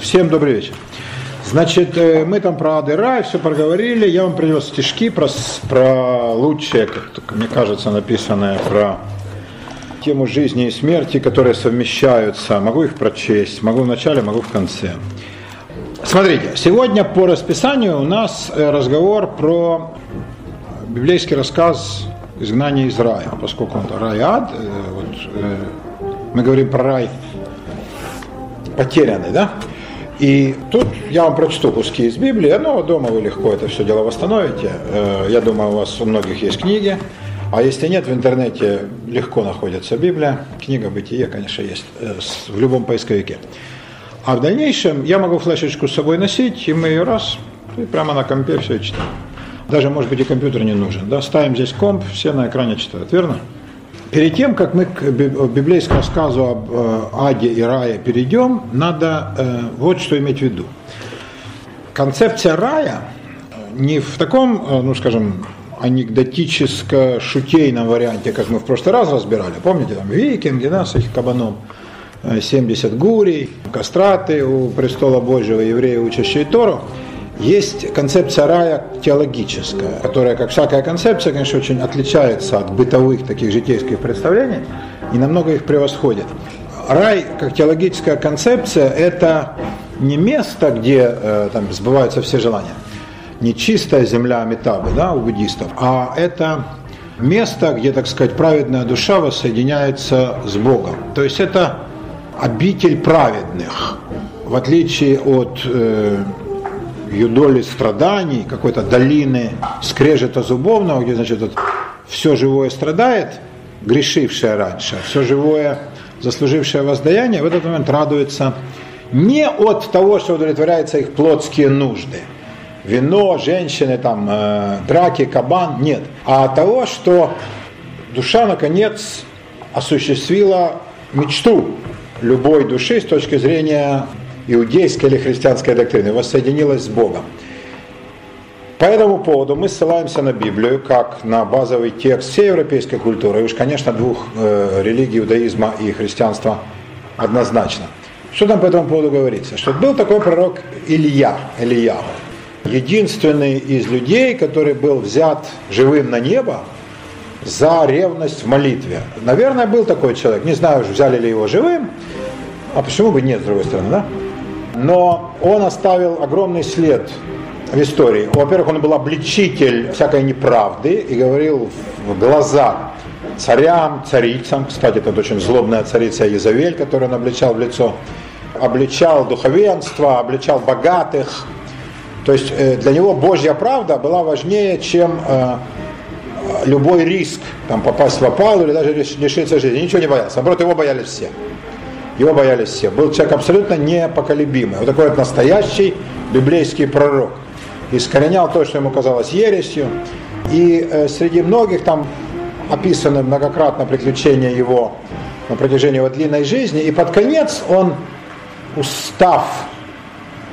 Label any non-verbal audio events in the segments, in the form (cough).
Всем добрый вечер. Значит, э, мы там про ад и рай все проговорили. Я вам принес стишки про, про лучшее, как мне кажется, написанное про тему жизни и смерти, которые совмещаются. Могу их прочесть, могу в начале, могу в конце. Смотрите, сегодня по расписанию у нас э, разговор про библейский рассказ изгнания из рая, поскольку он рай ад, э, вот, мы говорим про рай потерянный, да? И тут я вам прочту куски из Библии, но дома вы легко это все дело восстановите. Э, я думаю, у вас у многих есть книги. А если нет, в интернете легко находится Библия. Книга «Бытие», конечно, есть э, в любом поисковике. А в дальнейшем я могу флешечку с собой носить, и мы ее раз, и прямо на компе все читаем. Даже, может быть, и компьютер не нужен. Да? Ставим здесь комп, все на экране читают, верно? Перед тем, как мы к библейскому рассказу об э, аде и рае перейдем, надо э, вот что иметь в виду. Концепция рая не в таком, э, ну скажем, анекдотическо-шутейном варианте, как мы в прошлый раз разбирали. Помните, там викинги, да, с их кабаном, 70 гурей, кастраты у престола Божьего, евреи, учащие Тору – есть концепция рая теологическая, которая, как всякая концепция, конечно, очень отличается от бытовых таких житейских представлений и намного их превосходит. Рай, как теологическая концепция, это не место, где э, там сбываются все желания, не чистая земля Амитабы, да, у буддистов, а это место, где, так сказать, праведная душа воссоединяется с Богом. То есть это обитель праведных, в отличие от э, юдоли страданий, какой-то долины скрежета зубовного, где, значит, вот все живое страдает, грешившее раньше, все живое, заслужившее воздаяние, в этот момент радуется не от того, что удовлетворяются их плотские нужды, вино, женщины, там, э, драки, кабан, нет, а от того, что душа, наконец, осуществила мечту любой души с точки зрения иудейской или христианской доктрины, воссоединилась с Богом. По этому поводу мы ссылаемся на Библию как на базовый текст всей европейской культуры, и уж, конечно, двух э, религий, иудаизма и христианства однозначно. Что там по этому поводу говорится? Что был такой пророк Илья, Илья, единственный из людей, который был взят живым на небо за ревность в молитве. Наверное, был такой человек, не знаю, взяли ли его живым, а почему бы нет, с другой стороны, да? Но он оставил огромный след в истории. Во-первых, он был обличитель всякой неправды и говорил в глаза царям, царицам, кстати, это очень злобная царица Езавель, которую он обличал в лицо, обличал духовенство, обличал богатых. То есть э, для него Божья правда была важнее, чем э, любой риск там, попасть в опал или даже лишиться жизни. Ничего не боялся. Наоборот, его боялись все. Его боялись все. Был человек абсолютно непоколебимый. Вот такой вот настоящий библейский пророк. Искоренял то, что ему казалось ересью. И э, среди многих там описаны многократно приключения его на протяжении его длинной жизни. И под конец он, устав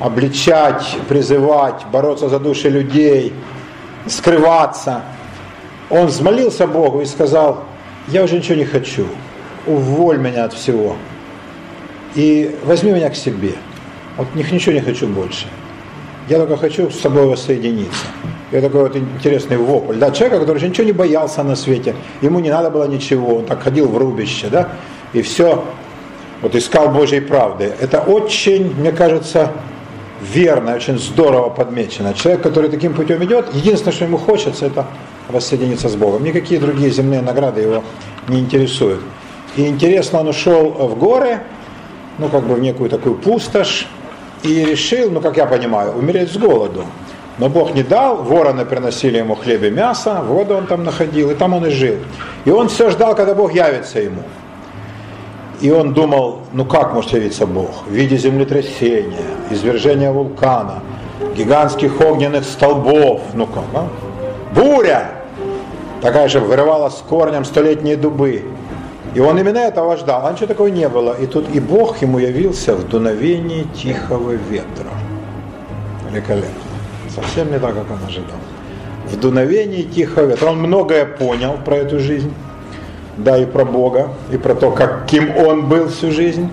обличать, призывать, бороться за души людей, скрываться, он взмолился Богу и сказал, я уже ничего не хочу, уволь меня от всего и возьми меня к себе. Вот них ничего не хочу больше. Я только хочу с собой воссоединиться. И такой вот интересный вопль. Да, человека, который ничего не боялся на свете, ему не надо было ничего, он так ходил в рубище, да, и все, вот искал Божьей правды. Это очень, мне кажется, верно, очень здорово подмечено. Человек, который таким путем идет, единственное, что ему хочется, это воссоединиться с Богом. Никакие другие земные награды его не интересуют. И интересно, он ушел в горы, ну, как бы в некую такую пустошь, и решил, ну, как я понимаю, умереть с голоду. Но Бог не дал, вороны приносили ему хлеб и мясо, воду он там находил, и там он и жил. И он все ждал, когда Бог явится ему. И он думал, ну как может явиться Бог? В виде землетрясения, извержения вулкана, гигантских огненных столбов, ну как, а? буря, такая же вырывала с корнем столетние дубы. И он именно этого ждал, ничего такого не было. И тут и Бог ему явился в дуновении тихого ветра. Великолепно. Совсем не так, как он ожидал. В дуновении тихого ветра. Он многое понял про эту жизнь, да, и про Бога, и про то, каким он был всю жизнь.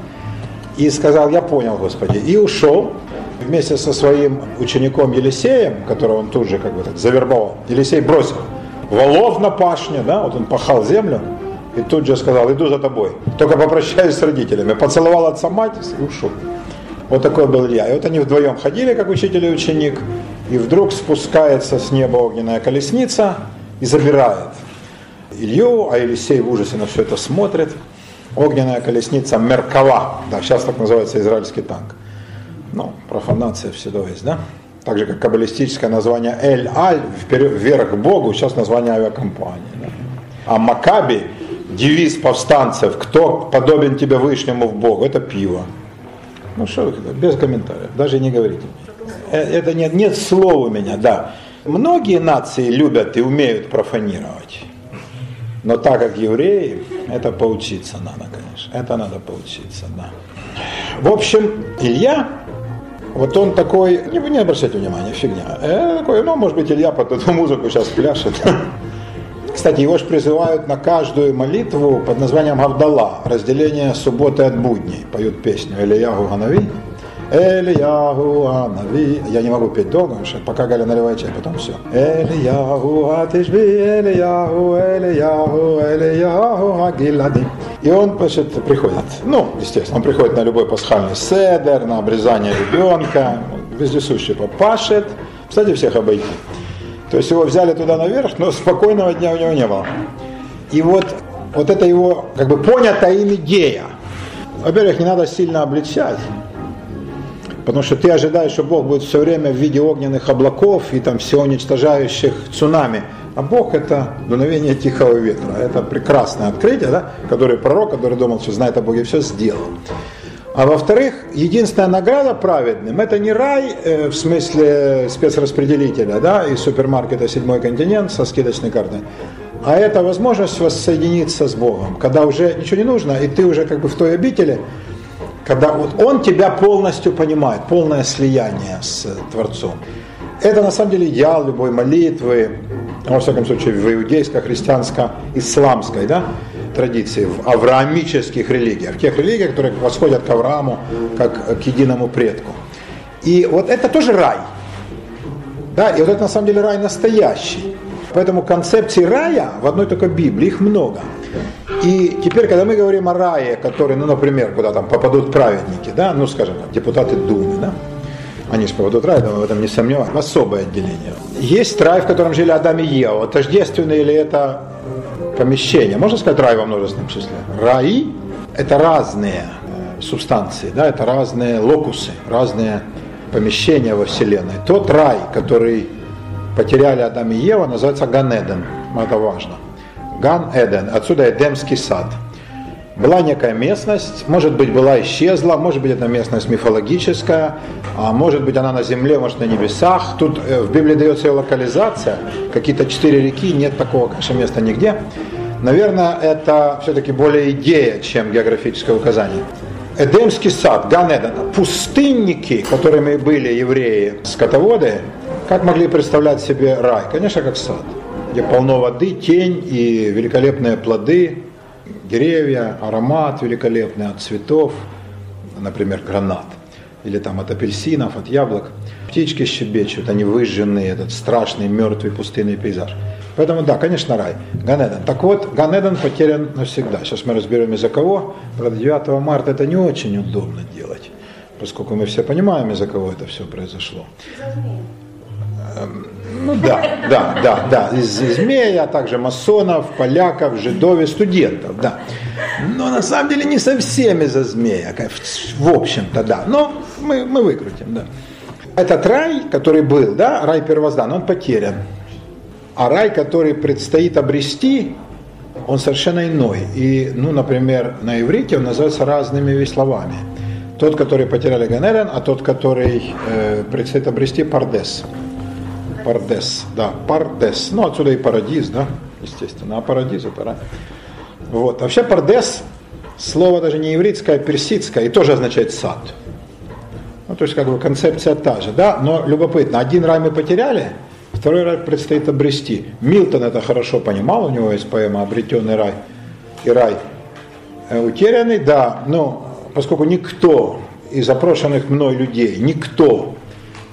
и сказал, я понял, Господи, и ушел вместе со своим учеником Елисеем, которого он тут же как бы завербовал. Елисей бросил волов на пашне, да, вот он пахал землю, и тут же сказал, иду за тобой, только попрощаюсь с родителями. Поцеловал отца мать и ушел. Вот такой был Илья. И вот они вдвоем ходили, как учитель и ученик, и вдруг спускается с неба огненная колесница и забирает Илью, а Елисей в ужасе на все это смотрит. Огненная колесница Меркава, да, сейчас так называется израильский танк. Ну, профанация всегда есть, да? Так же, как каббалистическое название Эль-Аль, вверх к Богу, сейчас название авиакомпании. Да? А Макаби, девиз повстанцев, кто подобен тебе Вышнему в Богу, это пиво. Ну что, без комментариев, даже не говорите. Э, это нет, нет слов у меня, да. Многие нации любят и умеют профанировать. Но так как евреи, это поучиться надо, конечно. Это надо поучиться, да. В общем, Илья, вот он такой, не, не обращайте внимания, фигня. Э, такой, ну, может быть, Илья под эту музыку сейчас пляшет. (laughs) Кстати, его же призывают на каждую молитву под названием Гавдала, разделение субботы от будней. Поют песню Ильягу Ганави. Элияху Анави. Я не могу петь долго, потому что пока Галя наливает чай, потом все. Элияху Атишби, Элияху, Элияху, Элияху Агилади. И он, значит, приходит. Ну, естественно, он приходит на любой пасхальный седер, на обрезание ребенка, вездесущий попашет. Кстати, всех обойти. То есть его взяли туда наверх, но спокойного дня у него не было. И вот, вот это его как бы понятая им идея. Во-первых, не надо сильно обличать. Потому что ты ожидаешь, что Бог будет все время в виде огненных облаков и там все уничтожающих цунами. А Бог это дуновение тихого ветра. Это прекрасное открытие, да? который пророк, который думал, что знает о Боге, все сделал. А во-вторых, единственная награда праведным – это не рай э, в смысле спецраспределителя да, из супермаркета «Седьмой континент» со скидочной картой, а это возможность воссоединиться с Богом, когда уже ничего не нужно, и ты уже как бы в той обители, когда вот Он тебя полностью понимает, полное слияние с Творцом. Это на самом деле идеал любой молитвы, во всяком случае в иудейско-христианско-исламской да, традиции, в авраамических религиях, в тех религиях, которые восходят к Аврааму как к единому предку. И вот это тоже рай. Да, и вот это на самом деле рай настоящий. Поэтому концепций рая в одной только Библии, их много. И теперь, когда мы говорим о рае, который, ну, например, куда там попадут праведники, да, ну, скажем, депутаты Думы, да, они же попадут в рай, мы в этом не сомневаемся, особое отделение. Есть рай, в котором жили Адам и Ева. Тождественное или это помещение? Можно сказать рай во множественном числе? Раи – это разные э, субстанции, да, это разные локусы, разные помещения во Вселенной. Тот рай, который потеряли Адам и Ева, называется Ганеден. Это важно. Ган-Эден, отсюда Эдемский сад. Была некая местность, может быть, была исчезла, может быть, эта местность мифологическая, а может быть, она на земле, может, на небесах. Тут э, в Библии дается ее локализация, какие-то четыре реки, нет такого, конечно, места нигде. Наверное, это все-таки более идея, чем географическое указание. Эдемский сад, Ганеден, пустынники, которыми были евреи, скотоводы, как могли представлять себе рай? Конечно, как сад где полно воды, тень и великолепные плоды, деревья, аромат великолепный от цветов, например, гранат, или там от апельсинов, от яблок. Птички щебечут, они выжженные, этот страшный мертвый пустынный пейзаж. Поэтому да, конечно, рай. Ганеден. Так вот, Ганеден потерян навсегда. Сейчас мы разберем из-за кого. Правда, 9 марта это не очень удобно делать, поскольку мы все понимаем, из-за кого это все произошло. Ну да, да, да, да, из, из змея, а также масонов, поляков, жидов и студентов, да. Но на самом деле не совсем из-за змея, в общем-то, да. Но мы, мы выкрутим, да. Этот рай, который был, да, рай первозданный, он потерян. А рай, который предстоит обрести, он совершенно иной. И, ну, например, на иврите он называется разными словами. Тот, который потеряли Ганерен, а тот, который э, предстоит обрести Пардес. Пардес, да, Пардес. Ну, отсюда и Парадиз, да, естественно. А Парадиз это рай. Вот. Вообще Пардес, слово даже не еврейское, а персидское, и тоже означает сад. Ну, то есть, как бы концепция та же, да, но любопытно, один рай мы потеряли, второй рай предстоит обрести. Милтон это хорошо понимал, у него есть поэма «Обретенный рай» и рай э, утерянный, да, ну, поскольку никто из запрошенных мной людей, никто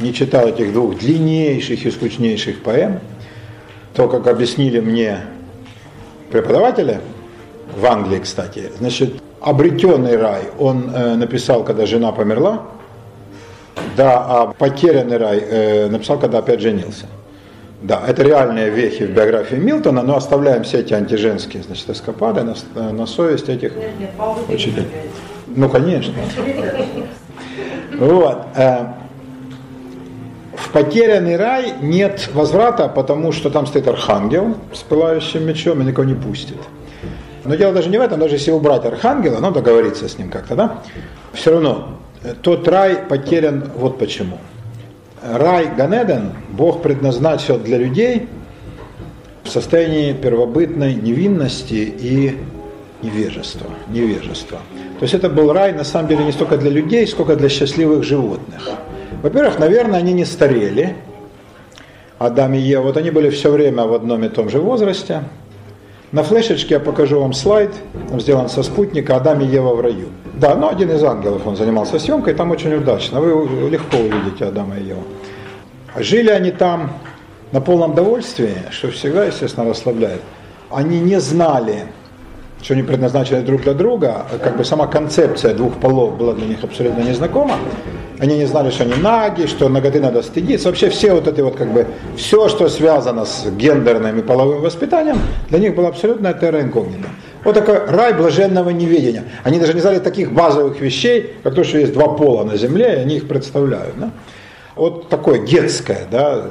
не читал этих двух длиннейших и скучнейших поэм, то, как объяснили мне преподаватели, в Англии, кстати, значит, обретенный рай он э, написал, когда жена померла, да, а потерянный рай э, написал, когда опять женился. Да, это реальные вехи в биографии Милтона, но оставляем все эти антиженские значит, эскапады на, на совесть этих учителей. Ну, конечно. Вот. Потерянный рай нет возврата, потому что там стоит архангел с пылающим мечом и никого не пустит. Но дело даже не в этом, даже если убрать архангела, ну договориться с ним как-то, да, все равно э, тот рай потерян вот почему. Рай Ганеден Бог предназначил для людей в состоянии первобытной невинности и невежества. невежества. То есть это был рай на самом деле не столько для людей, сколько для счастливых животных. Во-первых, наверное, они не старели. Адам и Ева, вот они были все время в одном и том же возрасте. На флешечке я покажу вам слайд, он сделан со спутника «Адам и Ева в раю». Да, но один из ангелов, он занимался съемкой, там очень удачно, вы легко увидите Адама и Еву. Жили они там на полном довольствии, что всегда, естественно, расслабляет. Они не знали, что они предназначены друг для друга, как бы сама концепция двух полов была для них абсолютно незнакома. Они не знали, что они наги, что ноготы надо стыдиться. Вообще все вот эти вот как бы, все, что связано с гендерным и половым воспитанием, для них было абсолютно терра инкогнито. Вот такой рай блаженного неведения. Они даже не знали таких базовых вещей, как то, что есть два пола на земле, и они их представляют. Да? Вот такое детское, да,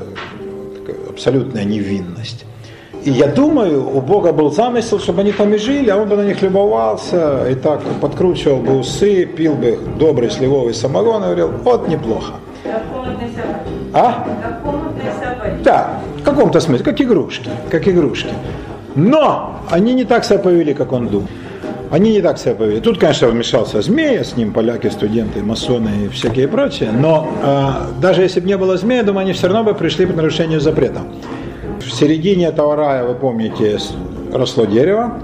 абсолютная невинность. И я думаю, у Бога был замысел, чтобы они там и жили, а он бы на них любовался, и так подкручивал бы усы, пил бы добрый сливовый самогон и говорил, вот неплохо. А? Да, в каком-то смысле, как игрушки, как игрушки. Но они не так себя повели, как он думал. Они не так себя повели. Тут, конечно, вмешался змея, с ним поляки, студенты, масоны и всякие прочие. Но э, даже если бы не было змея, думаю, они все равно бы пришли по нарушению запрета. В середине этого рая, вы помните, росло дерево.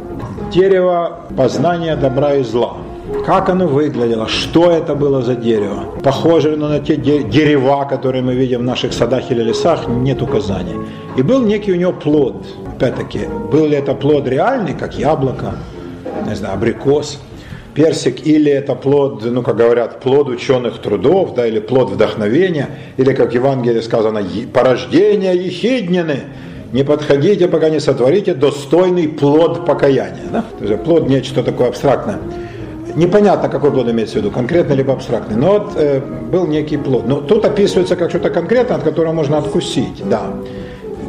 Дерево познания добра и зла. Как оно выглядело, что это было за дерево. Похоже ли на те дерева, которые мы видим в наших садах или лесах, нет указаний. И был некий у него плод. Опять-таки, был ли это плод реальный, как яблоко, не знаю, абрикос, персик, или это плод, ну, как говорят, плод ученых трудов, да, или плод вдохновения, или, как в Евангелии сказано, порождение ехиднины, не подходите, пока не сотворите достойный плод покаяния. Да? То есть плод нечто такое абстрактное. Непонятно, какой плод имеется в виду, конкретный либо абстрактный. Но вот э, был некий плод. Но тут описывается как что-то конкретное, от которого можно откусить. Да.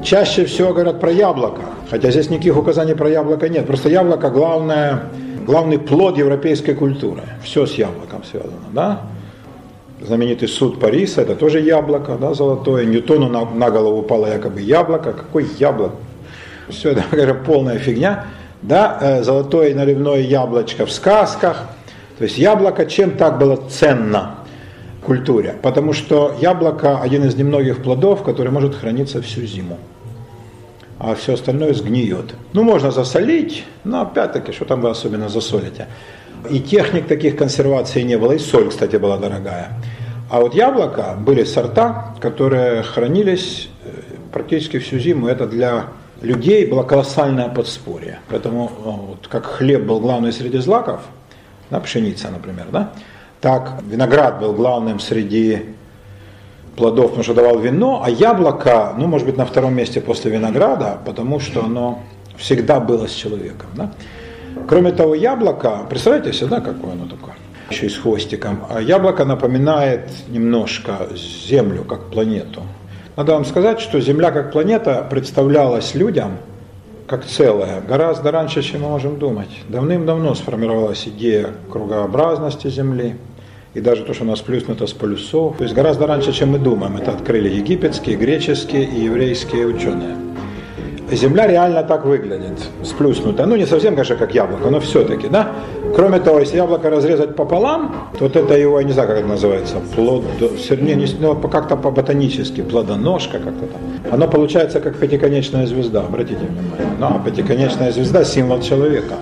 Чаще всего говорят про яблоко, хотя здесь никаких указаний про яблоко нет. Просто яблоко главное, главный плод европейской культуры. Все с яблоком связано. Да? Знаменитый суд Париса, это тоже яблоко, да, золотое. Ньютону на, на голову упало якобы яблоко. Какое яблоко? Все это, (laughs) скажем, полная фигня. Да, э, золотое наливное яблочко в сказках. То есть яблоко чем так было ценно в культуре? Потому что яблоко один из немногих плодов, который может храниться всю зиму. А все остальное сгниет. Ну, можно засолить, но опять-таки, что там вы особенно засолите. И техник таких консерваций не было, и соль, кстати, была дорогая. А вот яблоко были сорта, которые хранились э, практически всю зиму. Это для людей было колоссальное подспорье. Поэтому э, вот, как хлеб был главный среди злаков, да, пшеница, например, да, так виноград был главным среди плодов, потому что давал вино, а яблоко, ну, может быть, на втором месте после винограда, потому что оно всегда было с человеком. Да? Кроме того, яблоко, представляете себе, да, какое оно такое? Еще и с хвостиком. А яблоко напоминает немножко Землю как планету. Надо вам сказать, что Земля как планета представлялась людям как целое гораздо раньше, чем мы можем думать. Давным-давно сформировалась идея кругообразности Земли, и даже то, что у нас плюснуто с полюсов. То есть гораздо раньше, чем мы думаем. Это открыли египетские, греческие и еврейские ученые. Земля реально так выглядит, сплюснутая. Ну, не совсем, конечно, как яблоко, но все-таки, да? Кроме того, если яблоко разрезать пополам, то вот это его, я не знаю, как это называется, плод, не, не, ну, как-то по-ботанически, плодоножка как-то там. Оно получается как пятиконечная звезда, обратите внимание. Ну, а пятиконечная звезда – символ человека.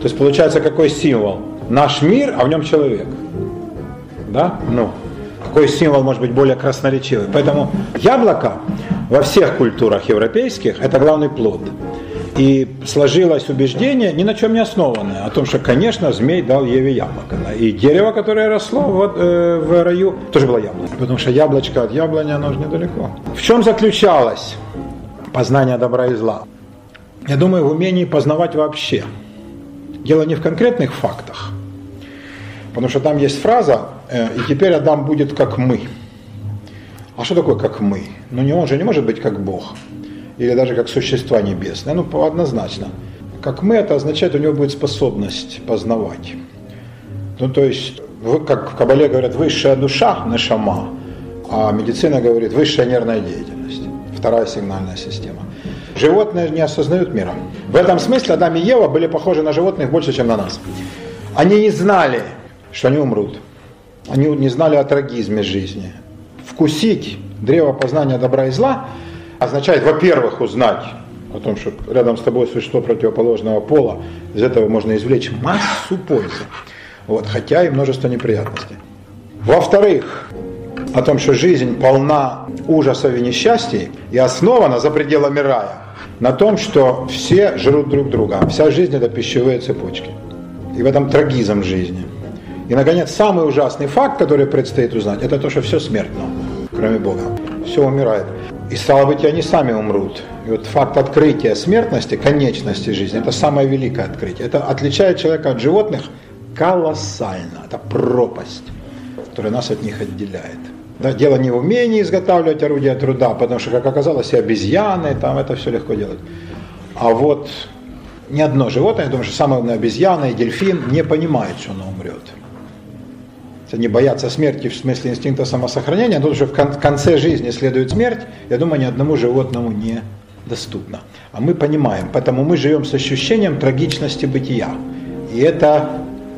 То есть получается какой символ? Наш мир, а в нем человек – да? Ну, какой символ может быть более красноречивый? Поэтому яблоко во всех культурах европейских это главный плод. И сложилось убеждение, ни на чем не основанное, о том, что, конечно, змей дал Еве яблоко. И дерево, которое росло вот, э, в раю, тоже было яблоко. Потому что яблочко от яблони, оно же недалеко. В чем заключалось познание добра и зла? Я думаю, в умении познавать вообще. Дело не в конкретных фактах, потому что там есть фраза э, «и теперь Адам будет как мы». А что такое как мы? Ну не он же не может быть как Бог или даже как существа небесные. Ну, однозначно. Как мы, это означает, у него будет способность познавать. Ну, то есть, как в Кабале говорят, высшая душа, нашама, а медицина говорит, высшая нервная деятельность, вторая сигнальная система. Животные не осознают мира. В этом смысле Адам и Ева были похожи на животных больше, чем на нас. Они не знали, что они умрут. Они не знали о трагизме жизни. Вкусить древо познания добра и зла – означает, во-первых, узнать о том, что рядом с тобой существо противоположного пола, из этого можно извлечь массу пользы, вот, хотя и множество неприятностей. Во-вторых, о том, что жизнь полна ужасов и несчастий и основана за пределами рая на том, что все жрут друг друга. Вся жизнь это пищевые цепочки. И в этом трагизм жизни. И, наконец, самый ужасный факт, который предстоит узнать, это то, что все смертно, кроме Бога. Все умирает. И стало быть, они сами умрут. И вот факт открытия смертности, конечности жизни, это самое великое открытие. Это отличает человека от животных колоссально. Это пропасть, которая нас от них отделяет. Да, дело не в умении изготавливать орудия труда, потому что, как оказалось, и обезьяны, там это все легко делать. А вот ни одно животное, я думаю, что самая умная обезьяна и дельфин не понимает, что оно умрет не боятся смерти в смысле инстинкта самосохранения, но что в конце жизни следует смерть, я думаю, ни одному животному не доступно. А мы понимаем, поэтому мы живем с ощущением трагичности бытия. И это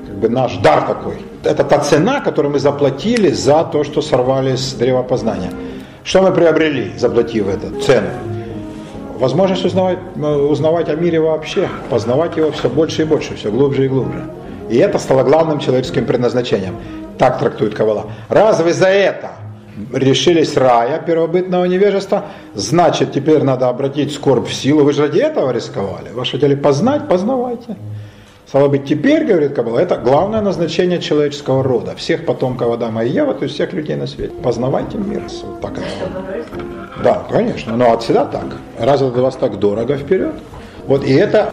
как бы наш дар такой. Это та цена, которую мы заплатили за то, что сорвали с древа познания. Что мы приобрели, заплатив эту цену? Возможность узнавать, узнавать о мире вообще, познавать его все больше и больше, все глубже и глубже. И это стало главным человеческим предназначением. Так трактует Кавала. Раз вы за это решились рая первобытного невежества, значит теперь надо обратить скорбь в силу. Вы же ради этого рисковали. Вы хотели познать, познавайте. Стало быть, теперь, говорит Кабала, это главное назначение человеческого рода, всех потомков Адама и Ева, то есть всех людей на свете. Познавайте мир. Вот так это. Да, конечно, но от всегда так. Раз это для вас так дорого вперед. Вот и это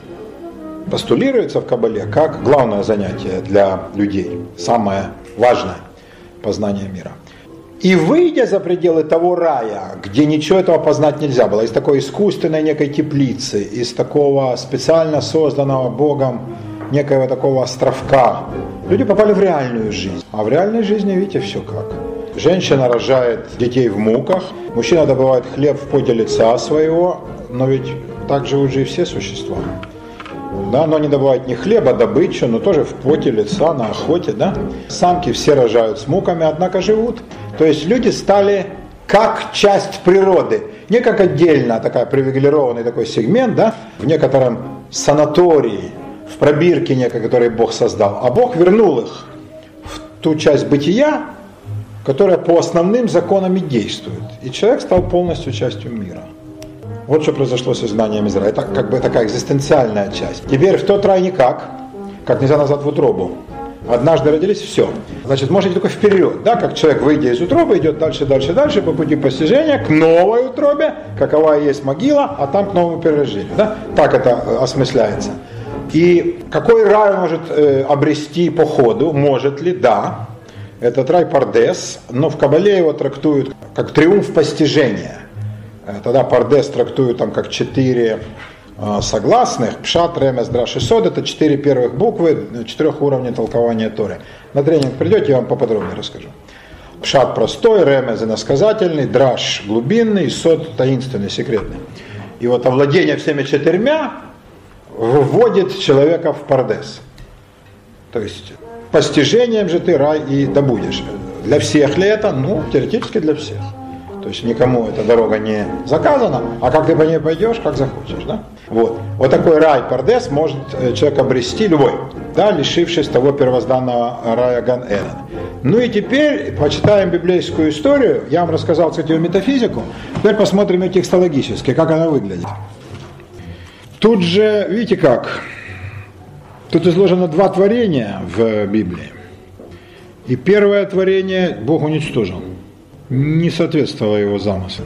постулируется в Кабале как главное занятие для людей, самое важное познание мира. И выйдя за пределы того рая, где ничего этого познать нельзя было, из такой искусственной некой теплицы, из такого специально созданного Богом некого такого островка, люди попали в реальную жизнь. А в реальной жизни, видите, все как. Женщина рожает детей в муках, мужчина добывает хлеб в поте лица своего, но ведь так живут же и все существа да, но они добывают не хлеба, добычу, но тоже в поте лица, на охоте, да. Самки все рожают с муками, однако живут. То есть люди стали как часть природы, не как отдельно такая привилегированный такой сегмент, да, в некотором санатории, в пробирке некой, который Бог создал, а Бог вернул их в ту часть бытия, которая по основным законам и действует. И человек стал полностью частью мира. Вот что произошло с изгнанием Израиля. Это как бы такая экзистенциальная часть. Теперь в тот рай никак, как нельзя назад в утробу. Однажды родились, все. Значит, можете только вперед, да, как человек, выйдя из утробы, идет дальше, дальше, дальше по пути постижения к новой утробе, какова есть могила, а там к новому перерождению. Да? Так это э, осмысляется. И какой рай может э, обрести по ходу? Может ли? Да. Этот рай Пардес, но в Кабале его трактуют как триумф постижения. Э, тогда Пардес трактуют там как четыре э, согласных. Пшат, Ремес, Драш и это четыре первых буквы четырех уровней толкования Торы. На тренинг придете, я вам поподробнее расскажу. Пшат простой, Ремез иносказательный, Драш глубинный, Сод таинственный, секретный. И вот овладение всеми четырьмя вводит человека в Пардес. То есть постижением же ты рай и добудешь. Для всех ли это? Ну, теоретически для всех. То есть никому эта дорога не заказана, а как ты по ней пойдешь, как захочешь. Да? Вот. вот такой рай Пардес может э, человек обрести любой, да, лишившись того первозданного рая Ган Эден. Ну и теперь почитаем библейскую историю. Я вам рассказал, кстати, о метафизику. Теперь посмотрим и текстологически, как она выглядит. Тут же, видите как, тут изложено два творения в Библии. И первое творение Бог уничтожил. Не соответствовало его замыслу.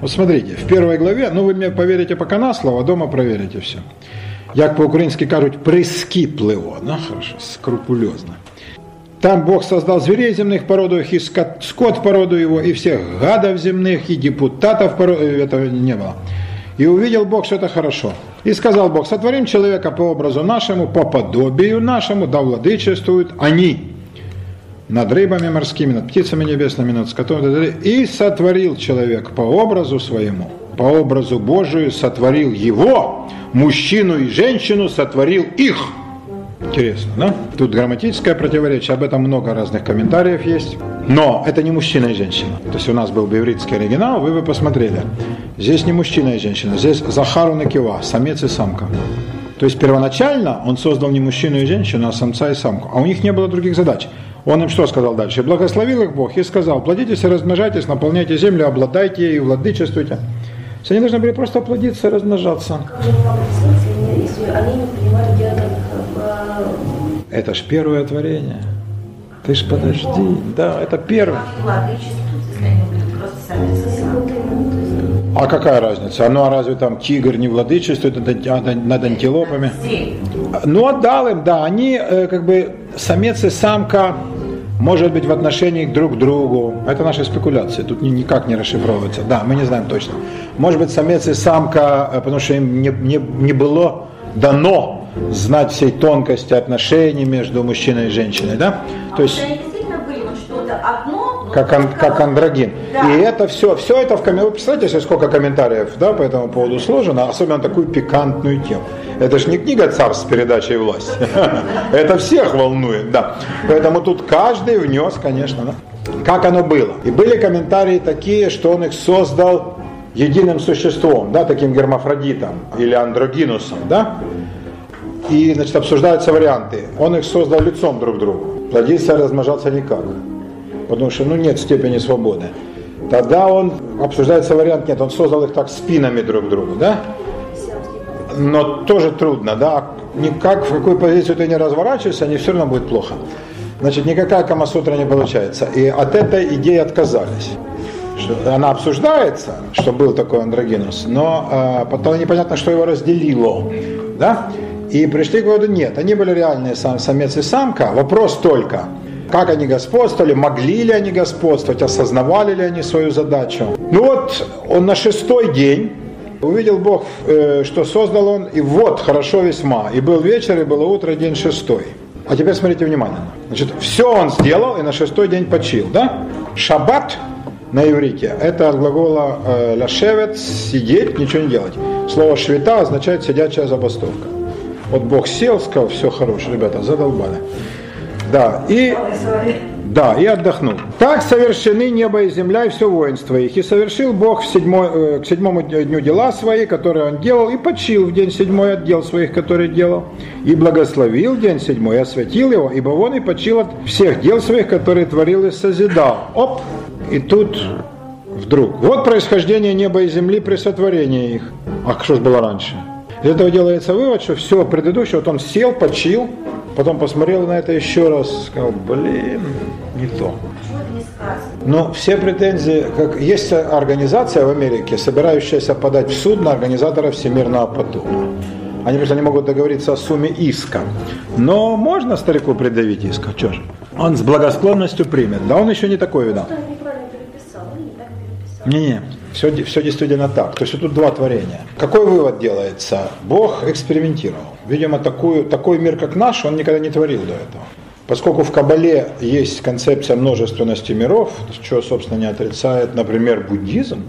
Вот смотрите, в первой главе, ну вы мне поверите пока на слово, дома проверите все. Як по-украински кажуть, прискіпливо, ну хорошо, скрупулезно. Там Бог создал зверей земных породу их, и скот, скот породу его, и всех гадов земных, и депутатов породу, э, этого не было. И увидел Бог, что это хорошо. И сказал Бог, сотворим человека по образу нашему, по подобию нашему, да владычествуют они над рыбами морскими, над птицами небесными, над скотом, и сотворил человек по образу своему, по образу Божию сотворил его, мужчину и женщину сотворил их. Интересно, да? Тут грамматическое противоречие, об этом много разных комментариев есть. Но это не мужчина и женщина. То есть у нас был бы еврейский оригинал, вы бы посмотрели. Здесь не мужчина и женщина, здесь Захару Накива, самец и самка. То есть первоначально он создал не мужчину и женщину, а самца и самку. А у них не было других задач. Он им что сказал дальше? Благословил их Бог и сказал, плодитесь и размножайтесь, наполняйте землю, обладайте и владычествуйте. Они должны были просто плодиться и размножаться. Это ж первое творение. Ты ж подожди. Да, это первое. А какая разница? Ну а разве там тигр не владычествует над, антилопами? Ну отдал им, да. Они э, как бы самец и самка может быть в отношении друг к другу. Это наши спекуляции, тут никак не расшифровывается. Да, мы не знаем точно. Может быть самец и самка, э, потому что им не, не, не было дано знать всей тонкости отношений между мужчиной и женщиной, да? А То есть как, ан, как андрогин. Да. И это все, все это в комментариях. Вы представляете, сколько комментариев да, по этому поводу сложено, особенно такую пикантную тему. Это же не книга царств с передачей власти. (laughs) Это всех волнует, да. Поэтому тут каждый внес, конечно, да. как оно было. И были комментарии такие, что он их создал единым существом, да, таким гермафродитом или андрогинусом, да. И, значит, обсуждаются варианты. Он их создал лицом друг к другу. Плодиться, размножаться никак потому что ну, нет степени свободы. Тогда он, обсуждается вариант, нет, он создал их так спинами друг к другу, да? Но тоже трудно, да? Никак, в какую позицию ты не разворачиваешься, они все равно будет плохо. Значит, никакая Камасутра не получается. И от этой идеи отказались. Она обсуждается, что был такой андрогинус, но э, потом непонятно, что его разделило. Да? И пришли к выводу, нет, они были реальные сам, самец и самка. Вопрос только – как они господствовали, могли ли они господствовать, осознавали ли они свою задачу. Ну вот, он на шестой день увидел Бог, э, что создал он, и вот, хорошо весьма. И был вечер, и было утро, день шестой. А теперь смотрите внимательно. Значит, все он сделал, и на шестой день почил, да? Шаббат на иврите – это от глагола э, «ляшевет» – сидеть, ничего не делать. Слово «швита» означает «сидячая забастовка». Вот Бог сел, сказал, все хорошо, ребята, задолбали. Да, и, да, и отдохнул. Так совершены небо и земля и все воинство их. И совершил Бог в седьмой, э, к седьмому дню дела свои, которые он делал, и почил в день седьмой от дел своих, которые делал. И благословил день седьмой, и осветил его, ибо он и почил от всех дел своих, которые творил и созидал. Оп! И тут вдруг. Вот происхождение неба и земли при сотворении их. А что же было раньше? Из этого делается вывод, что все предыдущее, вот он сел, почил, Потом посмотрел на это еще раз, сказал, блин, не то. Но все претензии, как есть организация в Америке, собирающаяся подать в суд на организатора Всемирного потопа. Они просто не могут договориться о сумме иска. Но можно старику придавить иск, а что же? Он с благосклонностью примет. Да он еще не такой видал. Не-не, все, все действительно так. То есть тут два творения. Какой вывод делается? Бог экспериментировал. Видимо, такую, такой мир, как наш, он никогда не творил до этого. Поскольку в Кабале есть концепция множественности миров, что, собственно, не отрицает, например, буддизм,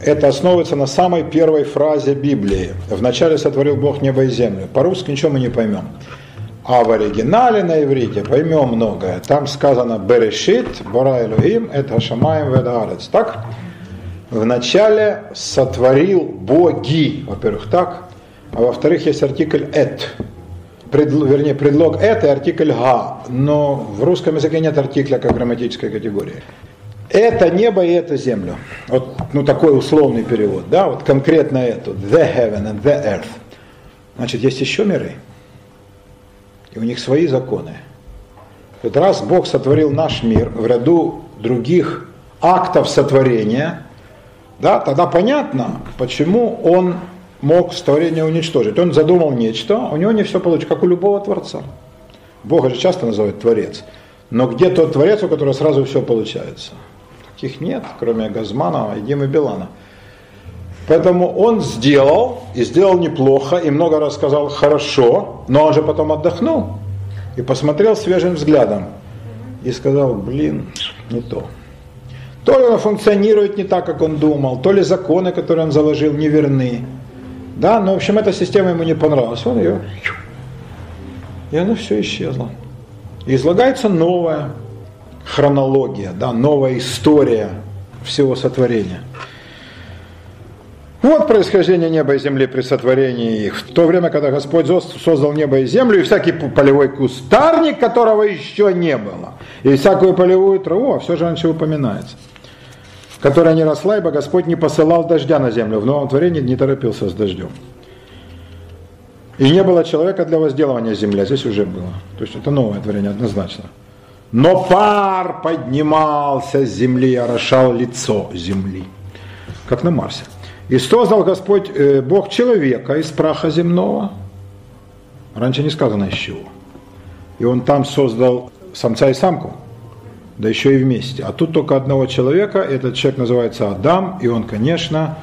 это основывается на самой первой фразе Библии. «Вначале сотворил Бог небо и землю». По-русски ничего мы не поймем. А в оригинале на иврите поймем многое. Там сказано «Берешит, бара Элохим, это Шамаем ведаарец». Так? Вначале сотворил боги, во-первых, так, а во-вторых, есть артикль «эт». Пред, вернее, предлог «эт» и артикль «га», но в русском языке нет артикля как грамматической категории. Это небо и это землю. Вот, ну, такой условный перевод, да, вот конкретно эту, the heaven and the earth. Значит, есть еще миры и у них свои законы. Вот раз Бог сотворил наш мир в ряду других актов сотворения, да, тогда понятно, почему он мог творение уничтожить. Он задумал нечто, у него не все получится, как у любого творца. Бога же часто называют творец. Но где тот творец, у которого сразу все получается? Таких нет, кроме Газманова и Димы Билана. Поэтому он сделал, и сделал неплохо, и много раз сказал хорошо, но он же потом отдохнул и посмотрел свежим взглядом и сказал, блин, не то. То ли он функционирует не так, как он думал, то ли законы, которые он заложил, не верны. Да, но в общем эта система ему не понравилась. Он ее... И она все исчезла. Излагается новая хронология, да, новая история всего сотворения. Вот происхождение неба и земли при сотворении их. В то время, когда Господь создал небо и землю, и всякий полевой кустарник, которого еще не было, и всякую полевую траву, а все же раньше упоминается, которая не росла, ибо Господь не посылал дождя на землю. В новом творении не торопился с дождем. И не было человека для возделывания земли, а здесь уже было. То есть это новое творение однозначно. Но пар поднимался с земли орошал лицо земли, как на Марсе. И создал Господь э, Бог человека из праха земного. Раньше не сказано из чего. И он там создал самца и самку, да еще и вместе. А тут только одного человека, этот человек называется Адам, и он, конечно,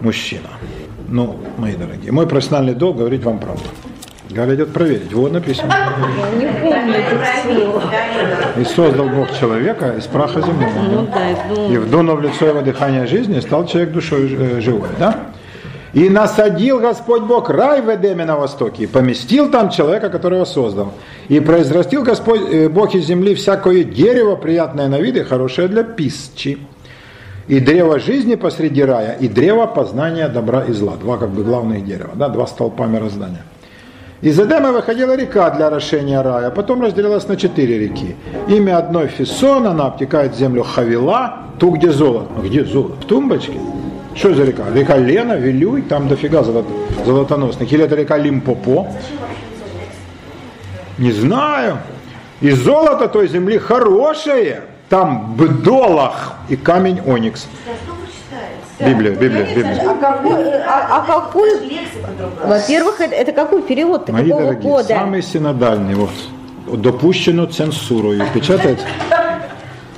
мужчина. Ну, мои дорогие, мой профессиональный долг говорить вам правду. Галя идет проверить. Вот написано. Не помню И создал Бог человека из праха земного. Ну да, и. И вдунув в лицо его дыхание жизни, стал человек душой э, живой. Да? И насадил Господь Бог рай в Эдеме на востоке, и поместил там человека, которого создал. И произрастил Господь э, Бог из земли всякое дерево, приятное на вид и хорошее для пищи. И древо жизни посреди рая, и древо познания добра и зла. Два как бы главных дерева, да, два столпа мироздания. Из Эдема выходила река для орошения рая, потом разделилась на четыре реки. Имя одной Фисон, она обтекает землю Хавила, ту, где золото. Где золото? В тумбочке. Что за река? Река Лена, Вилюй, там дофига золото, золотоносных. Или это река Лимпопо? Не знаю. И золото той земли хорошее. Там бдолах и камень оникс. Библия, Библия, Библия. А какой, а, а какой, во-первых, это, это какой перевод Мои какого дорогие, года? самый синодальный, вот, допущено цензурою, печатается, (laughs)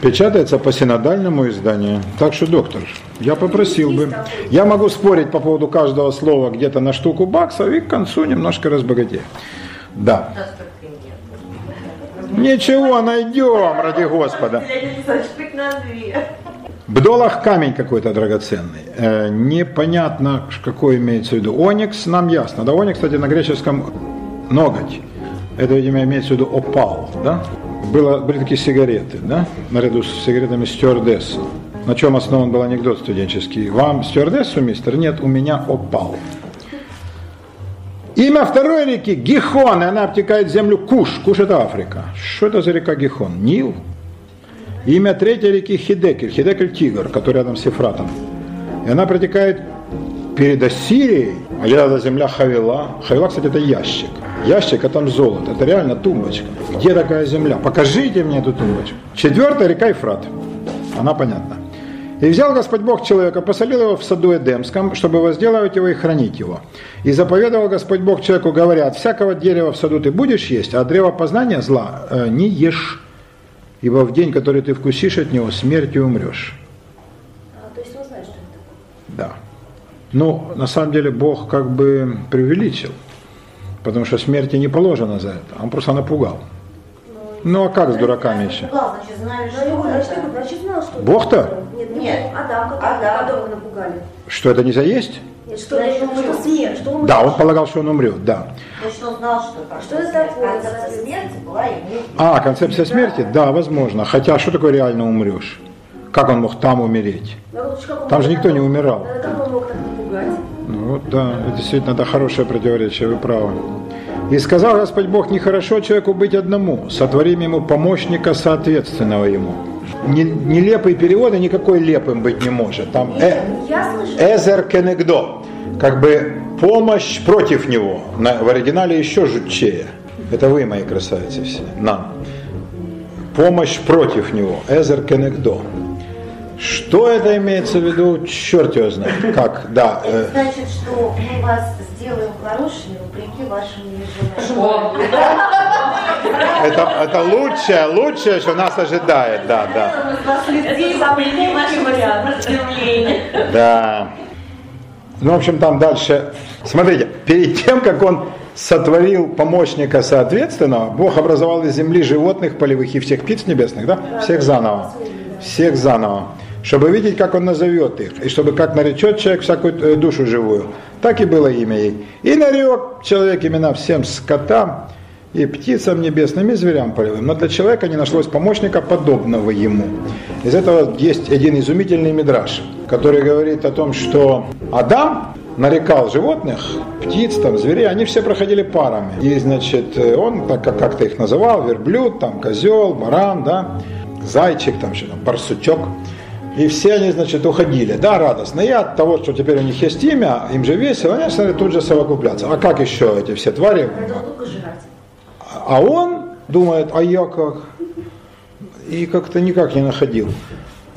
печатается по синодальному изданию. Так что, доктор, я попросил бы, я могу спорить по поводу каждого слова где-то на штуку баксов и к концу немножко разбогатею. Да. Ничего, найдем, ради Господа. Бдолах камень какой-то драгоценный. Э, непонятно, какой имеется в виду. Оникс нам ясно. Да, оникс, кстати, на греческом ноготь. Это, видимо, имеется в виду опал, да? Было, были такие сигареты, да? Наряду с сигаретами стюардесса. На чем основан был анекдот студенческий? Вам стюардессу, мистер? Нет, у меня опал. Имя второй реки Гихон, и она обтекает землю Куш. Куш это Африка. Что это за река Гихон? Нил? Имя третьей реки Хидекель, Хидекель Тигр, который рядом с Ефратом. И она протекает перед Ассирией, а это земля Хавила. Хавила, кстати, это ящик. Ящик, а там золото. Это реально тумбочка. Где такая земля? Покажите мне эту тумбочку. Четвертая река Ефрат. Она понятна. И взял Господь Бог человека, посолил его в саду Эдемском, чтобы возделывать его и хранить его. И заповедовал Господь Бог человеку, говоря, от всякого дерева в саду ты будешь есть, а от древа познания зла э, не ешь ибо в день, который ты вкусишь от него, смертью умрешь. А, то есть он знает, что это такое? Да. Ну, на самом деле, Бог как бы преувеличил, потому что смерти не положено за это, он просто напугал. Ну, а как с дураками еще? Значит, знаешь, значит, что значит, что... Бог-то? Нет, Нет. Адам, который, Адам. которого напугали. Что это нельзя есть? Нет, что, что смерть, что он Да, он полагал, что он умрет, да. Есть он знал, что Что это такое? концепция смерти была ему. А, концепция смерти? Да, возможно. Хотя, что такое реально умрешь? Как он мог там умереть? Там же никто не умирал. Как он мог так напугать? Ну вот да, это действительно это хорошее противоречие, вы правы. И сказал Господь Бог, нехорошо человеку быть одному, сотворим ему помощника, соответственного ему. Не- нелепый перевод и никакой лепым быть не может. Там э, эзер кенегдо, как бы помощь против него. На- в оригинале еще жутчее. Это вы, мои красавицы все, нам. Помощь против него, эзер кенегдо. Что это имеется в виду, черт его знает. Как, да, э, Это значит, что мы вас сделаем хорошими вопреки вашим нежеланиям. это, это лучшее, лучшее, что нас ожидает, да, да. Да. Ну, в общем, там дальше. Смотрите, перед тем, как он сотворил помощника соответственного, Бог образовал из земли животных, полевых и всех птиц небесных, да? Всех заново. Всех заново. Чтобы видеть, как он назовет их, и чтобы как наречет человек всякую э, душу живую. Так и было имя ей. И нарек человек имена всем скотам, и птицам небесным, и зверям полевым. Но для человека не нашлось помощника, подобного ему. Из этого есть один изумительный мидраж, который говорит о том, что Адам нарекал животных, птиц, там, зверей, они все проходили парами. И, значит, он так как как-то их называл, верблюд, там, козел, баран, да, зайчик, там, что там, барсучок. И все они, значит, уходили, да, радостно. И от того, что теперь у них есть имя, им же весело, они стали тут же совокупляться. А как еще эти все твари а он думает, а я как? И как-то никак не находил.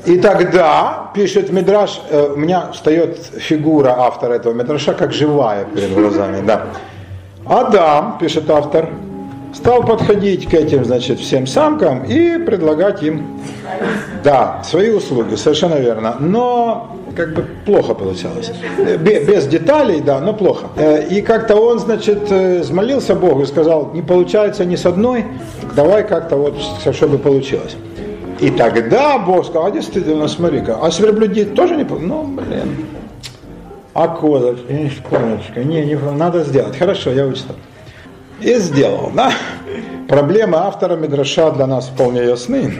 И тогда, пишет Мидраш, э, у меня встает фигура автора этого Мидраша как живая перед глазами. Да. Адам, пишет автор, стал подходить к этим, значит, всем самкам и предлагать им, да, свои услуги, совершенно верно. Но как бы плохо получалось. Бе- Без деталей, да, но плохо. Э, И как-то он, значит, э, взмолился Богу и сказал, не получается ни с одной, давай как-то вот, чтобы получилось. И тогда Бог сказал, а действительно, смотри-ка, а с верблюдей тоже не Ну, блин. А козочка, не не, надо сделать. Хорошо, я учту. И сделал, да? Проблемы автора Мидраша для нас вполне ясны.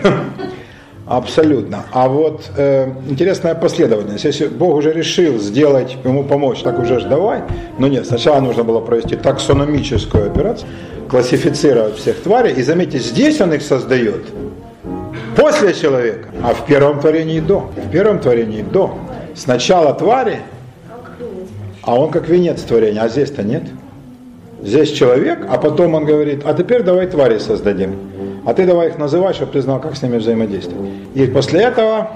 Абсолютно. А вот э, интересная последовательность. Если Бог уже решил сделать ему помочь, так уже ж давай. Но нет, сначала нужно было провести таксономическую операцию, классифицировать всех тварей. И заметьте, здесь он их создает после человека, а в первом творении до. В первом творении до. Сначала твари, а он как венец творения, а здесь-то нет. Здесь человек, а потом он говорит, а теперь давай твари создадим. А ты давай их называй, чтобы ты знал, как с ними взаимодействовать. И после этого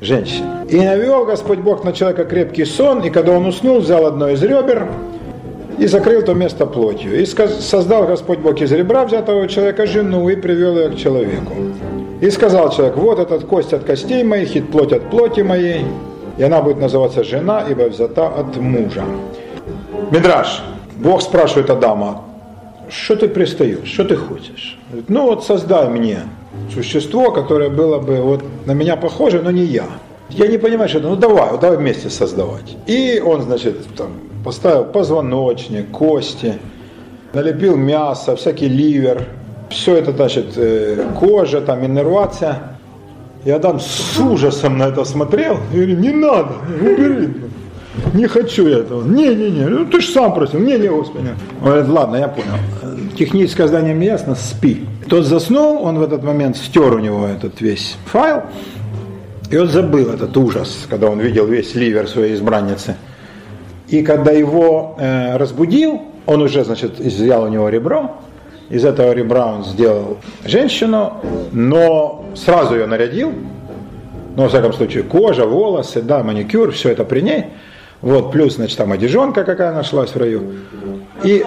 женщина. И навел Господь Бог на человека крепкий сон, и когда он уснул, взял одно из ребер и закрыл то место плотью. И создал Господь Бог из ребра взятого человека жену и привел ее к человеку. И сказал человек, вот этот кость от костей моих, и плоть от плоти моей, и она будет называться жена, ибо взята от мужа. Мидраш, Бог спрашивает Адама, что ты пристаешь, что ты хочешь? Говорит, ну вот создай мне существо, которое было бы вот на меня похоже, но не я. Я не понимаю, что это, ну давай, давай вместе создавать. И он, значит, там, поставил позвоночник, кости, налепил мясо, всякий ливер, все это, значит, э, кожа, там, иннервация. И Адам с ужасом на это смотрел и говорит, не надо, убери. Не хочу я этого. Не-не-не, ну ты же сам просил. Не-не, Господи. Он говорит, ладно, я понял. Техническое задание мне ясно, спи. Тот заснул, он в этот момент стер у него этот весь файл, и он забыл этот ужас, когда он видел весь ливер своей избранницы. И когда его э, разбудил, он уже, значит, изъял у него ребро, из этого ребра он сделал женщину, но сразу ее нарядил, ну, во всяком случае, кожа, волосы, да, маникюр, все это при ней. Вот, плюс, значит, там одежонка какая нашлась в раю. И,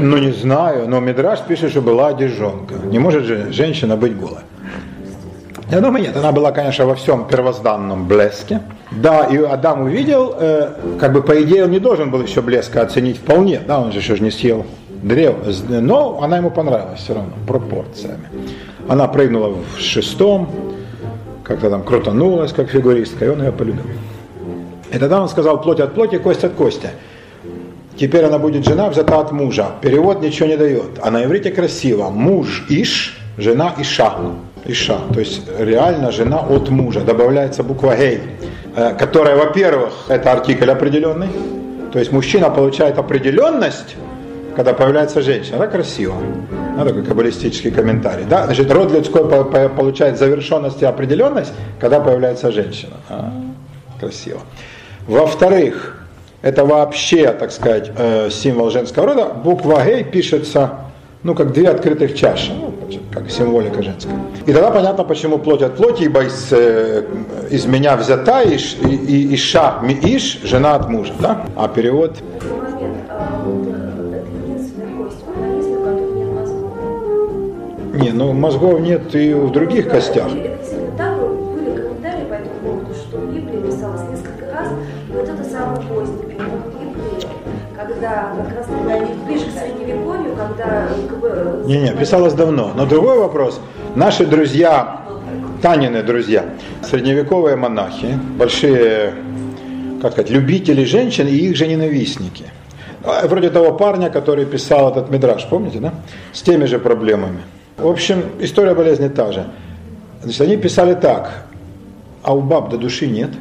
ну, не знаю, но Мидраш пишет, что была одежонка. Не может же женщина быть голой. Я думаю, нет, она была, конечно, во всем первозданном блеске. Да, и Адам увидел, э, как бы по идее он не должен был еще блеска оценить вполне, да, он же еще не съел древо, но она ему понравилась все равно, пропорциями. Она прыгнула в шестом, как-то там крутанулась, как фигуристка, и он ее полюбил. И тогда он сказал плоть от плоти, кость от кости. Теперь она будет жена взята от мужа. Перевод ничего не дает. А на иврите красиво. Муж Иш, жена Иша. Иша. То есть реально жена от мужа. Добавляется буква Гей. Э, которая, во-первых, это артикль определенный. То есть мужчина получает определенность, когда появляется женщина. Да, красиво. Ну, такой каббалистический комментарий. Да? Значит, род людской получает завершенность и определенность, когда появляется женщина. А, красиво. Во-вторых, это вообще, так сказать, э, символ женского рода. Буква Гей пишется, ну, как две открытых чаши, ну, как символика женская. И тогда понятно, почему плоть от плоти, ибо из, э, из меня взята и, и, иша ми иш, жена от мужа, да? А перевод... Не, ну мозгов нет и в других костях. Когда как раз ближе к средневековью, когда... Не-не, писалось давно. Но другой вопрос. Наши друзья, Танины друзья, средневековые монахи, большие, как сказать, любители женщин и их же ненавистники. А, вроде того парня, который писал этот мидраж, помните, да? С теми же проблемами. В общем, история болезни та же. Значит, они писали так, а у баб до души нет –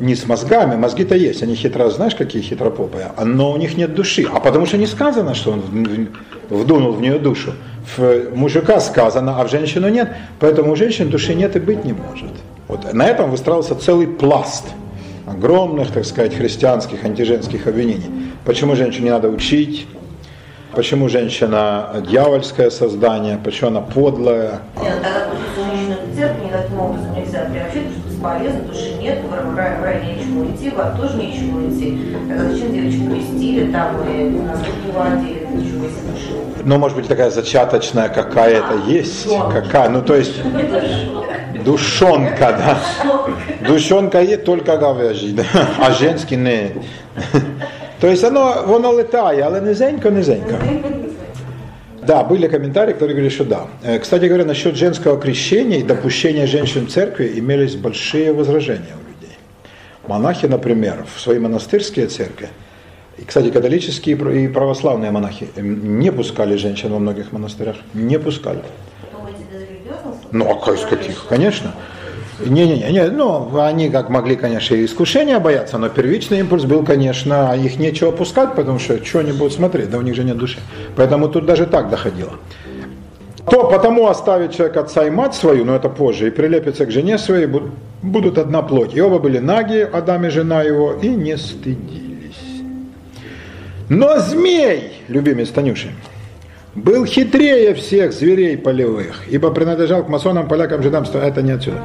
не с мозгами, мозги-то есть, они хитро, знаешь, какие хитропопые, но у них нет души. А потому что не сказано, что он вдунул в нее душу. В мужика сказано, а в женщину нет, поэтому у женщин души нет и быть не может. Вот на этом выстраивался целый пласт огромных, так сказать, христианских, антиженских обвинений. Почему женщину не надо учить, почему женщина дьявольское создание, почему она подлая. Нет, тогда получается, в церкви никаким образом нельзя приобщить, бесполезно, души нет, в рай нечему идти, в ад тоже нечему идти. Тогда зачем девочку крестили там и на если души Ну, может быть, такая зачаточная какая-то а, есть. Душонка. Какая, ну, то есть... Душонка, да. Душонка есть только говяжий, да. а женский не. То есть оно, воно летає, але низенько, низенько. (laughs) Да, были комментарии, которые говорили, что да. Э, кстати говоря, насчет женского крещения и допущения женщин в церкви имелись большие возражения у людей. Монахи, например, в свои монастырские церкви, и, кстати, католические и православные монахи не пускали женщин во многих монастырях, не пускали. Ну, а из каких? Конечно. Не-не-не, не, ну, они как могли, конечно, и искушения бояться, но первичный импульс был, конечно, их нечего пускать, потому что что они будут смотреть, да у них же нет души. Поэтому тут даже так доходило. То потому оставит человек отца и мать свою, но это позже, и прилепится к жене своей, будут одна плоть. И оба были наги, Адам и жена его, и не стыдились. Но змей, любимец Танюши, был хитрее всех зверей полевых, ибо принадлежал к масонам, полякам, жидам, это не отсюда.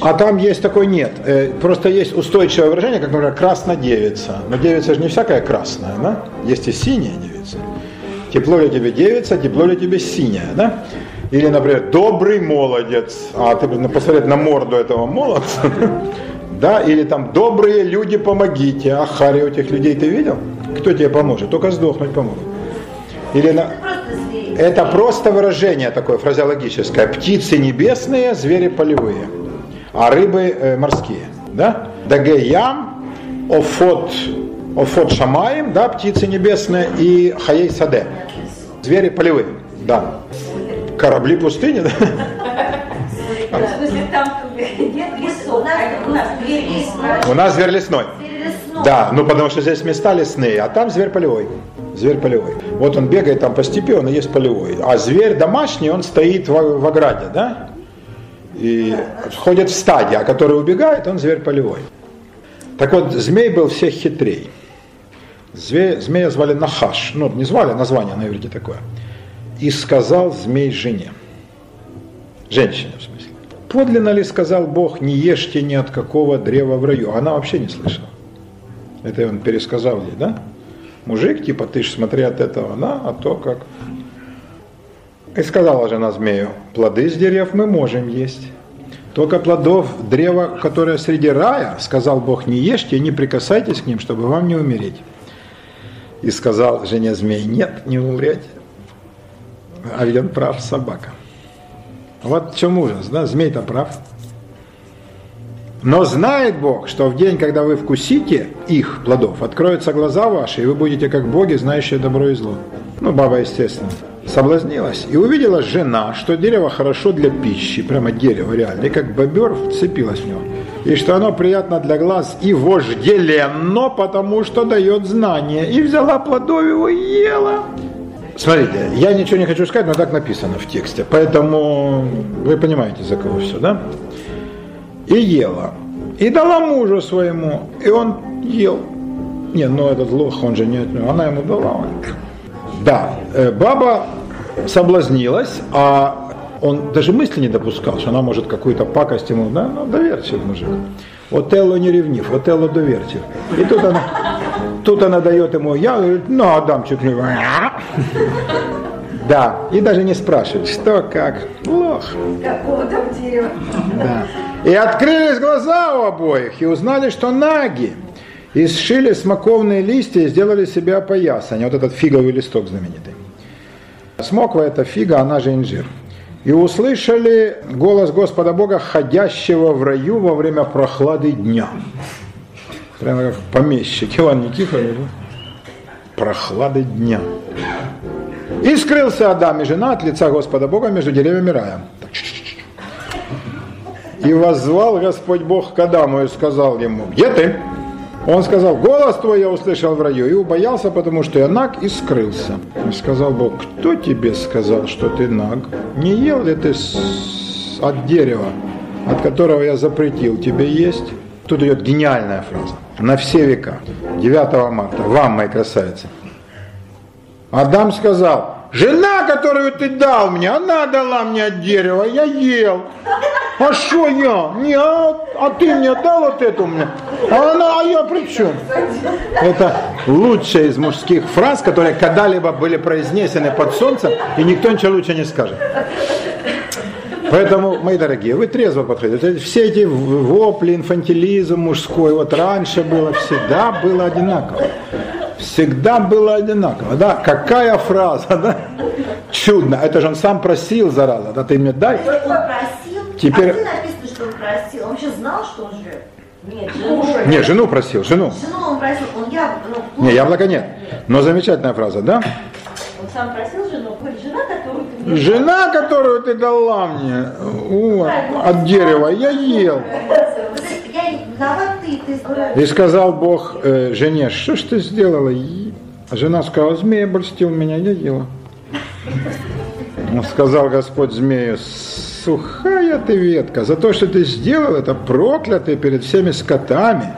А там есть такой нет. Э, просто есть устойчивое выражение, как, например, краснодевица. Но девица же не всякая красная, да? Есть и синяя девица. Тепло ли тебе девица, тепло ли тебе синяя, да? Или, например, добрый молодец. А ты посмотреть на морду этого молодца. (laughs) Да, или там добрые люди, помогите. А Хари у этих людей ты видел? Кто тебе поможет? Только сдохнуть помогут. Или на... Это просто выражение такое фразеологическое. Птицы небесные, звери полевые а рыбы э, морские. Да? Дагеям, офот, офот шамаем, да, птицы небесные, и хаей саде, звери полевые. Да. Корабли пустыни, да? У нас зверь лесной. Да, ну потому что здесь места лесные, а там зверь полевой. Зверь полевой. Вот он бегает там по степи, он и есть полевой. А зверь домашний, он стоит в, в ограде, да? И входит в стадии, а который убегает, он зверь полевой. Так вот, змей был всех хитрей. Змея, змея звали Нахаш, ну не звали, название на иврите такое. И сказал змей жене, женщине в смысле, подлинно ли сказал Бог, не ешьте ни от какого древа в раю? Она вообще не слышала. Это он пересказал ей, да? Мужик, типа, ты ж смотри от этого, да, а то как и сказала жена змею, плоды с дерев мы можем есть. Только плодов древа, которое среди рая, сказал Бог, не ешьте не прикасайтесь к ним, чтобы вам не умереть. И сказал жене змей, нет, не умреть. А ведь он прав, собака. Вот в чем ужас, да, змей-то прав. Но знает Бог, что в день, когда вы вкусите их плодов, откроются глаза ваши, и вы будете как боги, знающие добро и зло. Ну, баба, естественно, соблазнилась. И увидела жена, что дерево хорошо для пищи, прямо дерево реально, и как бобер вцепилась в него. И что оно приятно для глаз и вожделенно, потому что дает знание. И взяла плодов его и ела. Смотрите, я ничего не хочу сказать, но так написано в тексте. Поэтому вы понимаете, за кого все, да? И ела. И дала мужу своему, и он ел. Не, ну этот лох, он же не она ему дала. Да, э, баба соблазнилась, а он даже мысли не допускал, что она может какую-то пакость ему, да, ну, доверчив мужик. Вот Элло не ревнив, вот Элло доверчив. И тут она, тут она дает ему, я, говорит, ну, Адамчик, ну, да, и даже не спрашивает, что, как, лох. Какого там дерева? Да. И открылись глаза у обоих, и узнали, что наги. И сшили смоковные листья и сделали себе опоясание. Вот этот фиговый листок знаменитый. Смоква – это фига, она же инжир. И услышали голос Господа Бога, ходящего в раю во время прохлады дня. Прямо как помещик Иван Никифорович. Прохлады дня. И скрылся Адам и жена от лица Господа Бога между деревьями рая. И воззвал Господь Бог к Адаму и сказал ему, где ты? Он сказал, голос твой я услышал в раю, и убоялся, потому что я наг, и скрылся. И сказал Бог, кто тебе сказал, что ты наг? Не ел ли ты с... от дерева, от которого я запретил тебе есть? Тут идет гениальная фраза. На все века. 9 марта. Вам, мои красавицы. Адам сказал, жена, которую ты дал мне, она дала мне от дерева, я ел. А что я? Не, а, а ты мне дал вот эту мне? А она, а я при чем? Это лучшая из мужских фраз, которые когда-либо были произнесены под солнцем, и никто ничего лучше не скажет. Поэтому, мои дорогие, вы трезво подходите. Все эти вопли, инфантилизм мужской, вот раньше было, всегда было одинаково. Всегда было одинаково. Да? Какая фраза, да? Чудно. Это же он сам просил, зараза. Да ты мне дай. Теперь- А где написано, что он просил? Он вообще знал, что он жрет? Нет, жену. Не, жену просил, жену. Жену он просил, он яблоко, ну, Не, яблоко нет. Но замечательная фраза, да? Он сам просил жену, говорит, жена, которую ты мне Жена, которую ты дала мне о, от дерева, я ел. И сказал Бог э, жене, что ж ты сделала? И- А жена сказала, змея обольстил меня, я ела. (laughs) Сказал Господь змею, сухая ты ветка, за то, что ты сделал это, проклятый перед всеми скотами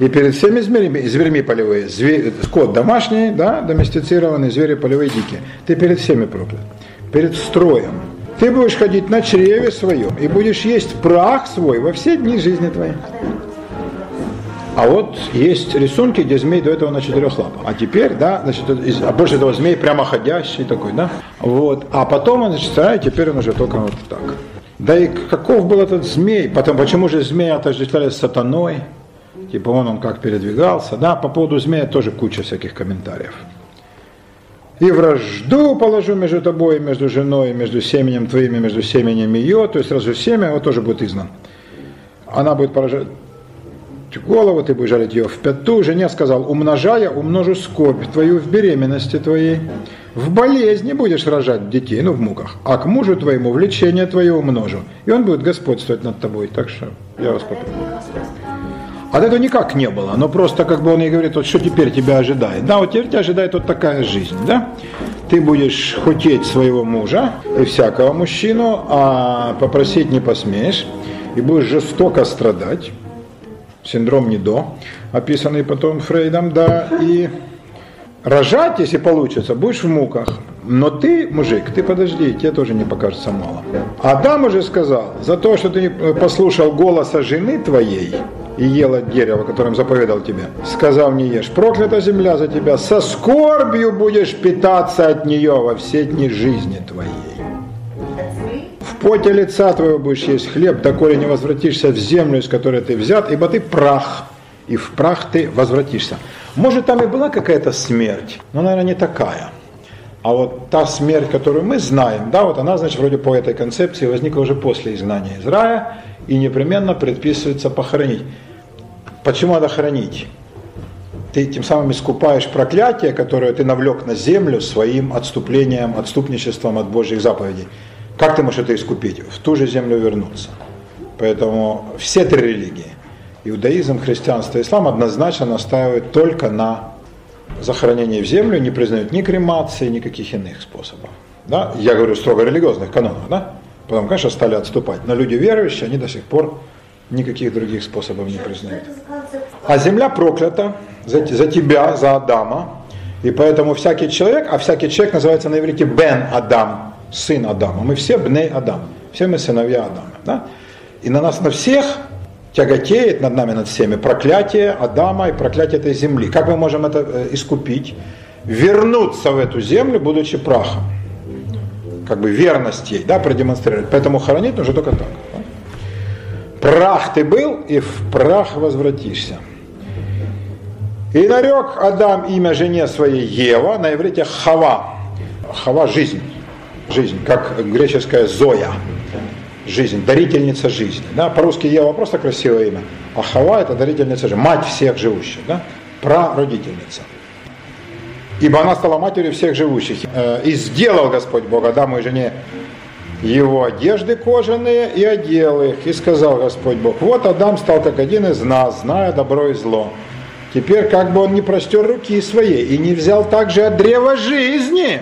и перед всеми зверями, зверьми полевые. Зве- скот домашний, да, доместицированный, звери полевые дикие. Ты перед всеми проклят, перед строем. Ты будешь ходить на чреве своем и будешь есть прах свой во все дни жизни твоей. А вот есть рисунки, где змей до этого на четырех лапах. А теперь, да, значит, из- а больше того, змей прямо ходящий такой, да. Вот. А потом он, значит, а теперь он уже только вот так. Да и каков был этот змей? Потом, почему же змея отождествляли с сатаной? Типа он, он как передвигался, да. По поводу змея тоже куча всяких комментариев. И вражду положу между тобой, и между женой, между семенем твоим, и между семенем ее. То есть сразу семя, вот тоже будет изгнан. Она будет поражать голову, ты будешь жарить ее в пяту. Жене сказал, умножая, умножу скорбь твою в беременности твоей. В болезни будешь рожать детей, ну в муках. А к мужу твоему влечение твое умножу. И он будет господствовать над тобой. Так что я вас попрошу. От этого никак не было, но просто как бы он ей говорит, вот что теперь тебя ожидает. Да, вот теперь тебя ожидает вот такая жизнь, да? Ты будешь хотеть своего мужа и всякого мужчину, а попросить не посмеешь, и будешь жестоко страдать. Синдром НИДО, описанный потом Фрейдом, да, и рожать, если получится, будешь в муках. Но ты, мужик, ты подожди, тебе тоже не покажется мало. Адам уже сказал, за то, что ты послушал голоса жены твоей и ел от дерева, которым заповедал тебе, сказал не ешь, проклята земля за тебя, со скорбью будешь питаться от нее во все дни жизни твоей. Поте лица твоего будешь есть хлеб, доколе не возвратишься в землю, из которой ты взят, ибо ты прах, и в прах ты возвратишься. Может, там и была какая-то смерть, но, наверное, не такая. А вот та смерть, которую мы знаем, да, вот она, значит, вроде по этой концепции возникла уже после изгнания из рая и непременно предписывается похоронить. Почему надо хоронить? Ты тем самым искупаешь проклятие, которое ты навлек на землю своим отступлением, отступничеством от Божьих заповедей. Как ты можешь это искупить? В ту же землю вернуться. Поэтому все три религии, иудаизм, христианство, ислам однозначно настаивают только на захоронении в землю, не признают ни кремации, никаких иных способов. Да? Я говорю строго религиозных канонов, да? Потом, конечно, стали отступать. Но люди верующие, они до сих пор никаких других способов не признают. А земля проклята за, за тебя, за Адама. И поэтому всякий человек, а всякий человек называется на иврите Бен Адам, сын Адама. Мы все Бней Адам, все мы сыновья Адама. Да? И на нас, на всех тяготеет над нами, над всеми, проклятие Адама и проклятие этой земли. Как мы можем это э, искупить? Вернуться в эту землю, будучи прахом. Как бы верность ей, да, продемонстрировать. Поэтому хоронить нужно только так. Да? Прах ты был, и в прах возвратишься. И нарек Адам имя жене своей Ева, на иврите Хава. Хава – жизнь. Жизнь, как греческая Зоя. Жизнь, дарительница жизни. Да? По-русски Ева просто красивое имя, а Хава – это дарительница жизни, мать всех живущих, да? прародительница. Ибо она стала матерью всех живущих. Э, и сделал Господь Бог Адаму и жене его одежды кожаные и одел их. И сказал Господь Бог, вот Адам стал как один из нас, зная добро и зло. Теперь как бы он не простер руки своей и не взял также от древа жизни,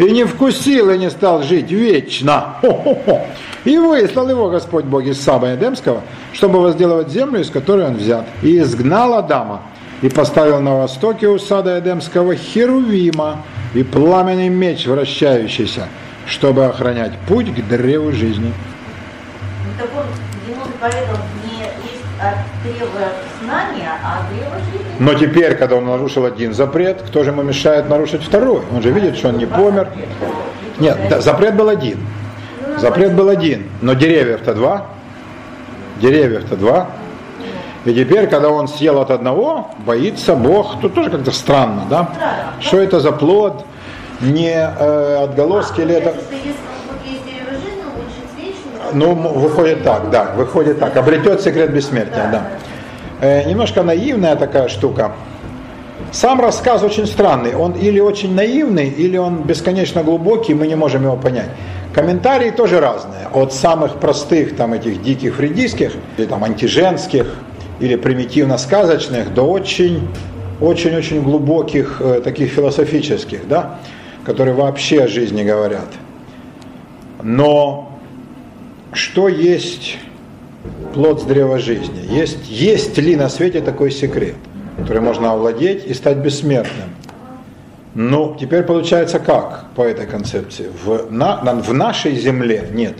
и не вкусил, и не стал жить вечно. Хо-хо-хо. И выслал его Господь Бог из Саба Эдемского, чтобы возделывать землю, из которой он взят. И изгнал Адама, и поставил на востоке у сада Эдемского Херувима и пламенный меч вращающийся, чтобы охранять путь к древу жизни. Так он, ему не есть от древа знания, а древа жизни. Но теперь, когда он нарушил один запрет, кто же ему мешает нарушить второй? Он же видит, что он не помер. Нет, да, запрет был один. Запрет был один, но деревьев-то два. Деревьев-то два. И теперь, когда он съел от одного, боится Бог. Тут тоже как-то странно, да? Что это за плод? Не э, отголоски ли это? Ну, выходит так, да, выходит так. Обретет секрет бессмертия, да. Э, немножко наивная такая штука. Сам рассказ очень странный. Он или очень наивный, или он бесконечно глубокий, мы не можем его понять. Комментарии тоже разные. От самых простых, там, этих диких фридийских, или там антиженских, или примитивно-сказочных, до очень, очень-очень глубоких, э, таких философических, да, которые вообще о жизни говорят. Но что есть плод с древа жизни? Есть, есть ли на свете такой секрет, который можно овладеть и стать бессмертным? Ну, теперь получается как по этой концепции? В, на, в нашей земле нет.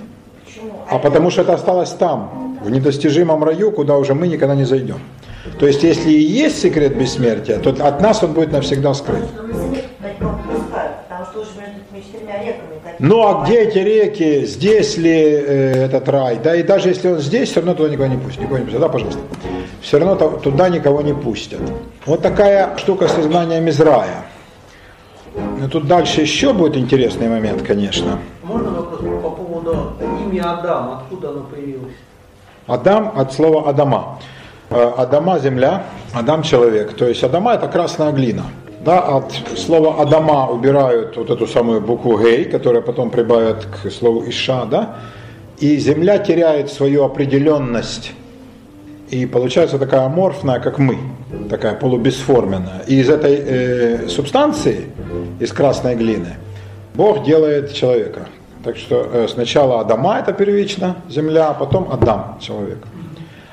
А потому что это осталось там, в недостижимом раю, куда уже мы никогда не зайдем. То есть, если и есть секрет бессмертия, то от нас он будет навсегда скрыт. Ну а где эти реки, здесь ли э, этот рай? Да и даже если он здесь, все равно туда никого не пустят. Никого не пустят. Да, пожалуйста. Все равно туда никого не пустят. Вот такая штука с изгнанием из рая. Ну, тут дальше еще будет интересный момент, конечно. Можно вопрос по поводу имя Адам? Откуда оно появилось? Адам от слова Адама. Э, Адама – земля, Адам – человек. То есть Адама – это красная глина. Да, от слова Адама убирают вот эту самую букву Гей, которая потом прибавят к слову Иша, да, и земля теряет свою определенность и получается такая аморфная, как мы, такая полубесформенная. И из этой э, субстанции, из красной глины, Бог делает человека. Так что э, сначала Адама это первично, земля, а потом Адам, человек.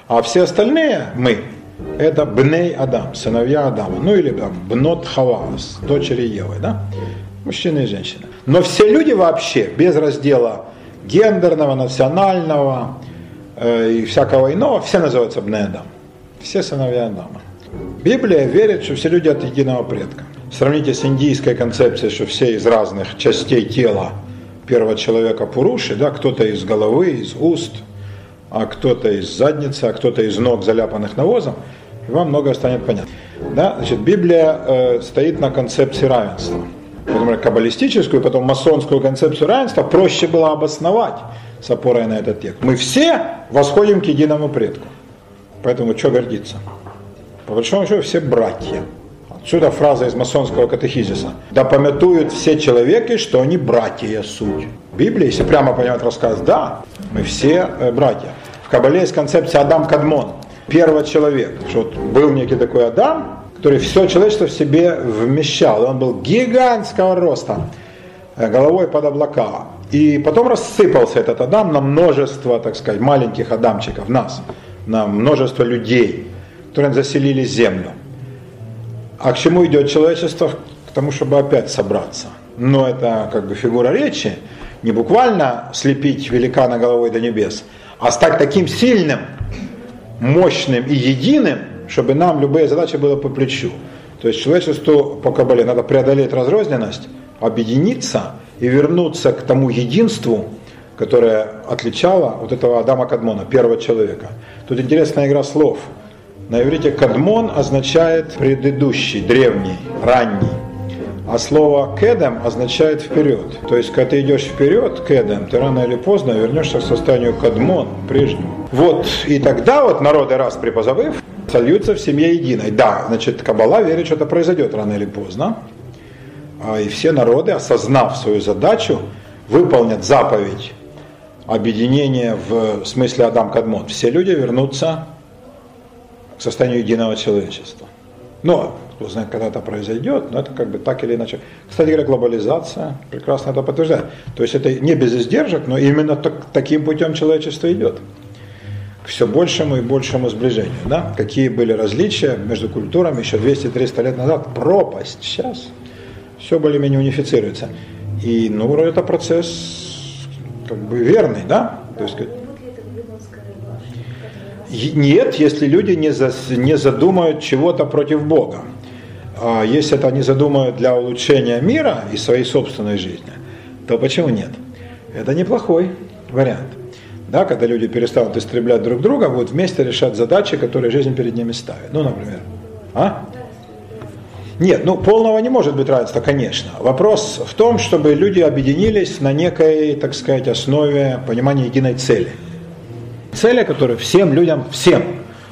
А все остальные мы, это Бней Адам, сыновья Адама, ну или там Бнот Хаваас, дочери Евы, да? Мужчины и женщины. Но все люди вообще, без раздела гендерного, национального э, и всякого иного, все называются Бней Адам. Все сыновья Адама. Библия верит, что все люди от единого предка. Сравните с индийской концепцией, что все из разных частей тела первого человека Пуруши, да, кто-то из головы, из уст, а кто-то из задницы, а кто-то из ног, заляпанных навозом, и вам многое станет понятно. Да? Значит, Библия э, стоит на концепции равенства. например, каббалистическую, потом масонскую концепцию равенства проще было обосновать с опорой на этот текст. Мы все восходим к единому предку. Поэтому что гордиться? По большому счету все братья. Отсюда фраза из масонского катехизиса. Да помятуют все человеки, что они братья суть. В Библии, если прямо понимать рассказ, да, мы все э, братья. В Кабале есть концепция Адам Кадмон, первый человек. Что вот был некий такой Адам, который все человечество в себе вмещал. Он был гигантского роста, э, головой под облака. И потом рассыпался этот Адам на множество, так сказать, маленьких Адамчиков, нас, на множество людей, которые заселили землю. А к чему идет человечество? К тому, чтобы опять собраться. Но это как бы фигура речи, не буквально слепить великана головой до небес, а стать таким сильным, мощным и единым, чтобы нам любые задачи было по плечу. То есть человечеству по Кабале надо преодолеть разрозненность, объединиться и вернуться к тому единству, которое отличало вот этого Адама Кадмона, первого человека. Тут интересная игра слов. На иврите «кадмон» означает предыдущий, древний, ранний. А слово «кедем» означает «вперед». То есть, когда ты идешь вперед, «кедем», ты рано или поздно вернешься к состоянию «кадмон», прежнему. Вот, и тогда вот народы раз припозабыв, сольются в семье единой. Да, значит, Кабала верит, что это произойдет рано или поздно. А, и все народы, осознав свою задачу, выполнят заповедь объединения в смысле Адам Кадмон. Все люди вернутся к состоянию единого человечества. Но, кто знает, когда это произойдет, но это как бы так или иначе. Кстати говоря, глобализация прекрасно это подтверждает. То есть это не без издержек, но именно так, таким путем человечество идет. К все большему и большему сближению. Да? Какие были различия между культурами еще 200-300 лет назад? Пропасть. Сейчас все более-менее унифицируется. И, ну, это процесс как бы верный, да? То есть, нет, если люди не, за, не задумают чего-то против Бога. А если это они задумают для улучшения мира и своей собственной жизни, то почему нет? Это неплохой вариант. Да, когда люди перестанут истреблять друг друга, будут вместе решать задачи, которые жизнь перед ними ставит. Ну, например. А? Нет, ну полного не может быть равенства, конечно. Вопрос в том, чтобы люди объединились на некой, так сказать, основе понимания единой цели – цели, которые всем людям, всем,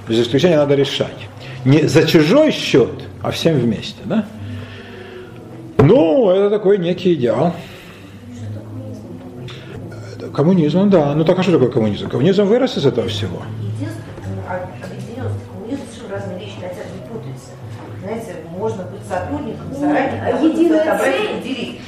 без исключения надо решать. Не за чужой счет, а всем вместе. Да? Ну, это такой некий идеал. Коммунизм, да. Ну так а что такое коммунизм? Коммунизм вырос из этого всего. единая цель.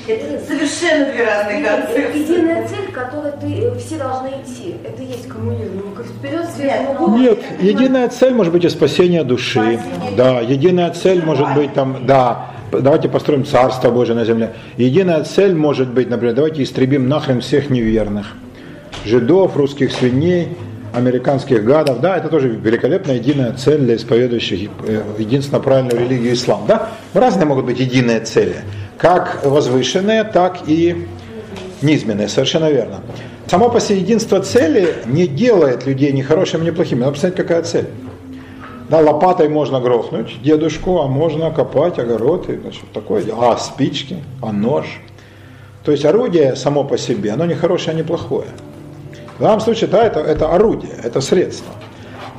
Это совершенно две разные концепции. Единая цель, к которой ты, все должны идти. Это и есть коммунизм. Вперед, свет, Нет, единая цель может быть и спасение души. Спасение. Да, единая цель может быть там, да, давайте построим Царство Божие на земле. Единая цель может быть, например, давайте истребим нахрен всех неверных. Жидов, русских свиней, американских гадов, да, это тоже великолепная единая цель для исповедующих э, единственно правильную религию ислам, да. Разные могут быть единые цели, как возвышенные, так и низменные, совершенно верно. Само по себе единство цели не делает людей ни хорошими, ни плохими. Надо посмотреть, какая цель. Да, лопатой можно грохнуть дедушку, а можно копать огород, и, значит, такое. А спички, а нож. То есть орудие само по себе, оно не хорошее, не плохое. В данном случае, да, это, это орудие, это средство.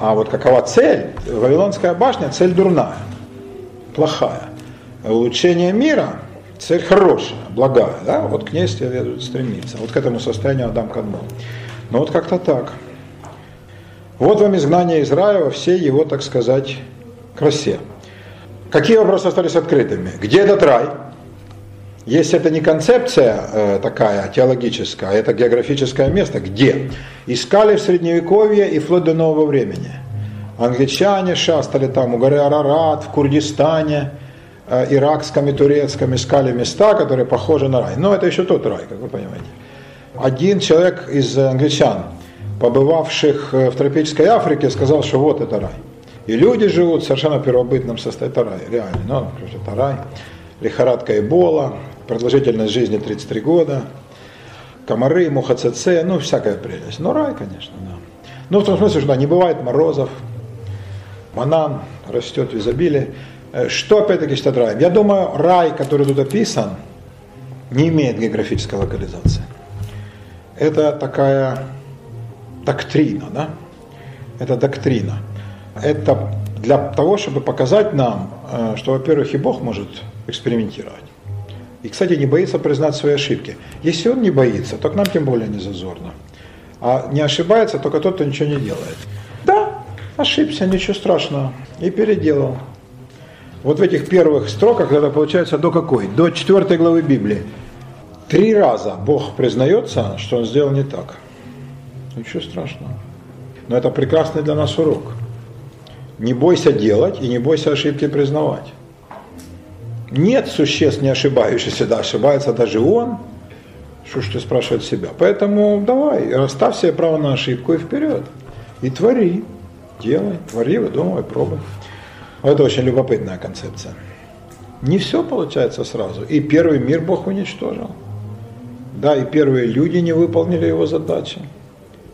А вот какова цель? Вавилонская башня – цель дурная, плохая. Улучшение мира – цель хорошая, благая. Да? Вот к ней следует стремиться. Вот к этому состоянию Адам Кадмон. Ну вот как-то так. Вот вам изгнание из рая во его, так сказать, красе. Какие вопросы остались открытыми? Где этот рай? Если это не концепция э, такая теологическая, а это географическое место, где искали в Средневековье и вплоть до нового времени. Англичане шастали там у горы Арарат, в Курдистане, э, иракском и турецком искали места, которые похожи на рай. Но это еще тот рай, как вы понимаете. Один человек из англичан, побывавших э, в тропической Африке, сказал, что вот это рай. И люди живут в совершенно первобытном состоянии. Это рай, реально. Ну, это рай. Лихорадка Эбола, продолжительность жизни 33 года, комары, муха ЦЦ, ну, всякая прелесть. Ну, рай, конечно, да. Ну, в том смысле, что да, не бывает морозов, банан растет в изобилии. Э, что, опять-таки, считать раем? Я думаю, рай, который тут описан, не имеет географической локализации. Это такая доктрина, да? Это доктрина. Это для того, чтобы показать нам, э, что, во-первых, и Бог может экспериментировать. И, кстати, не боится признать свои ошибки. Если он не боится, то к нам тем более не зазорно. А не ошибается только тот, кто ничего не делает. Да, ошибся, ничего страшного. И переделал. Вот в этих первых строках это получается до какой? До четвертой главы Библии. Три раза Бог признается, что он сделал не так. Ничего страшного. Но это прекрасный для нас урок. Не бойся делать и не бойся ошибки признавать. Нет существ не ошибающихся, да, ошибается даже он. Что ж ты спрашивать себя? Поэтому давай, расставь себе право на ошибку и вперед. И твори, делай, твори, выдумывай, пробуй. Это очень любопытная концепция. Не все получается сразу. И первый мир Бог уничтожил. Да, и первые люди не выполнили его задачи.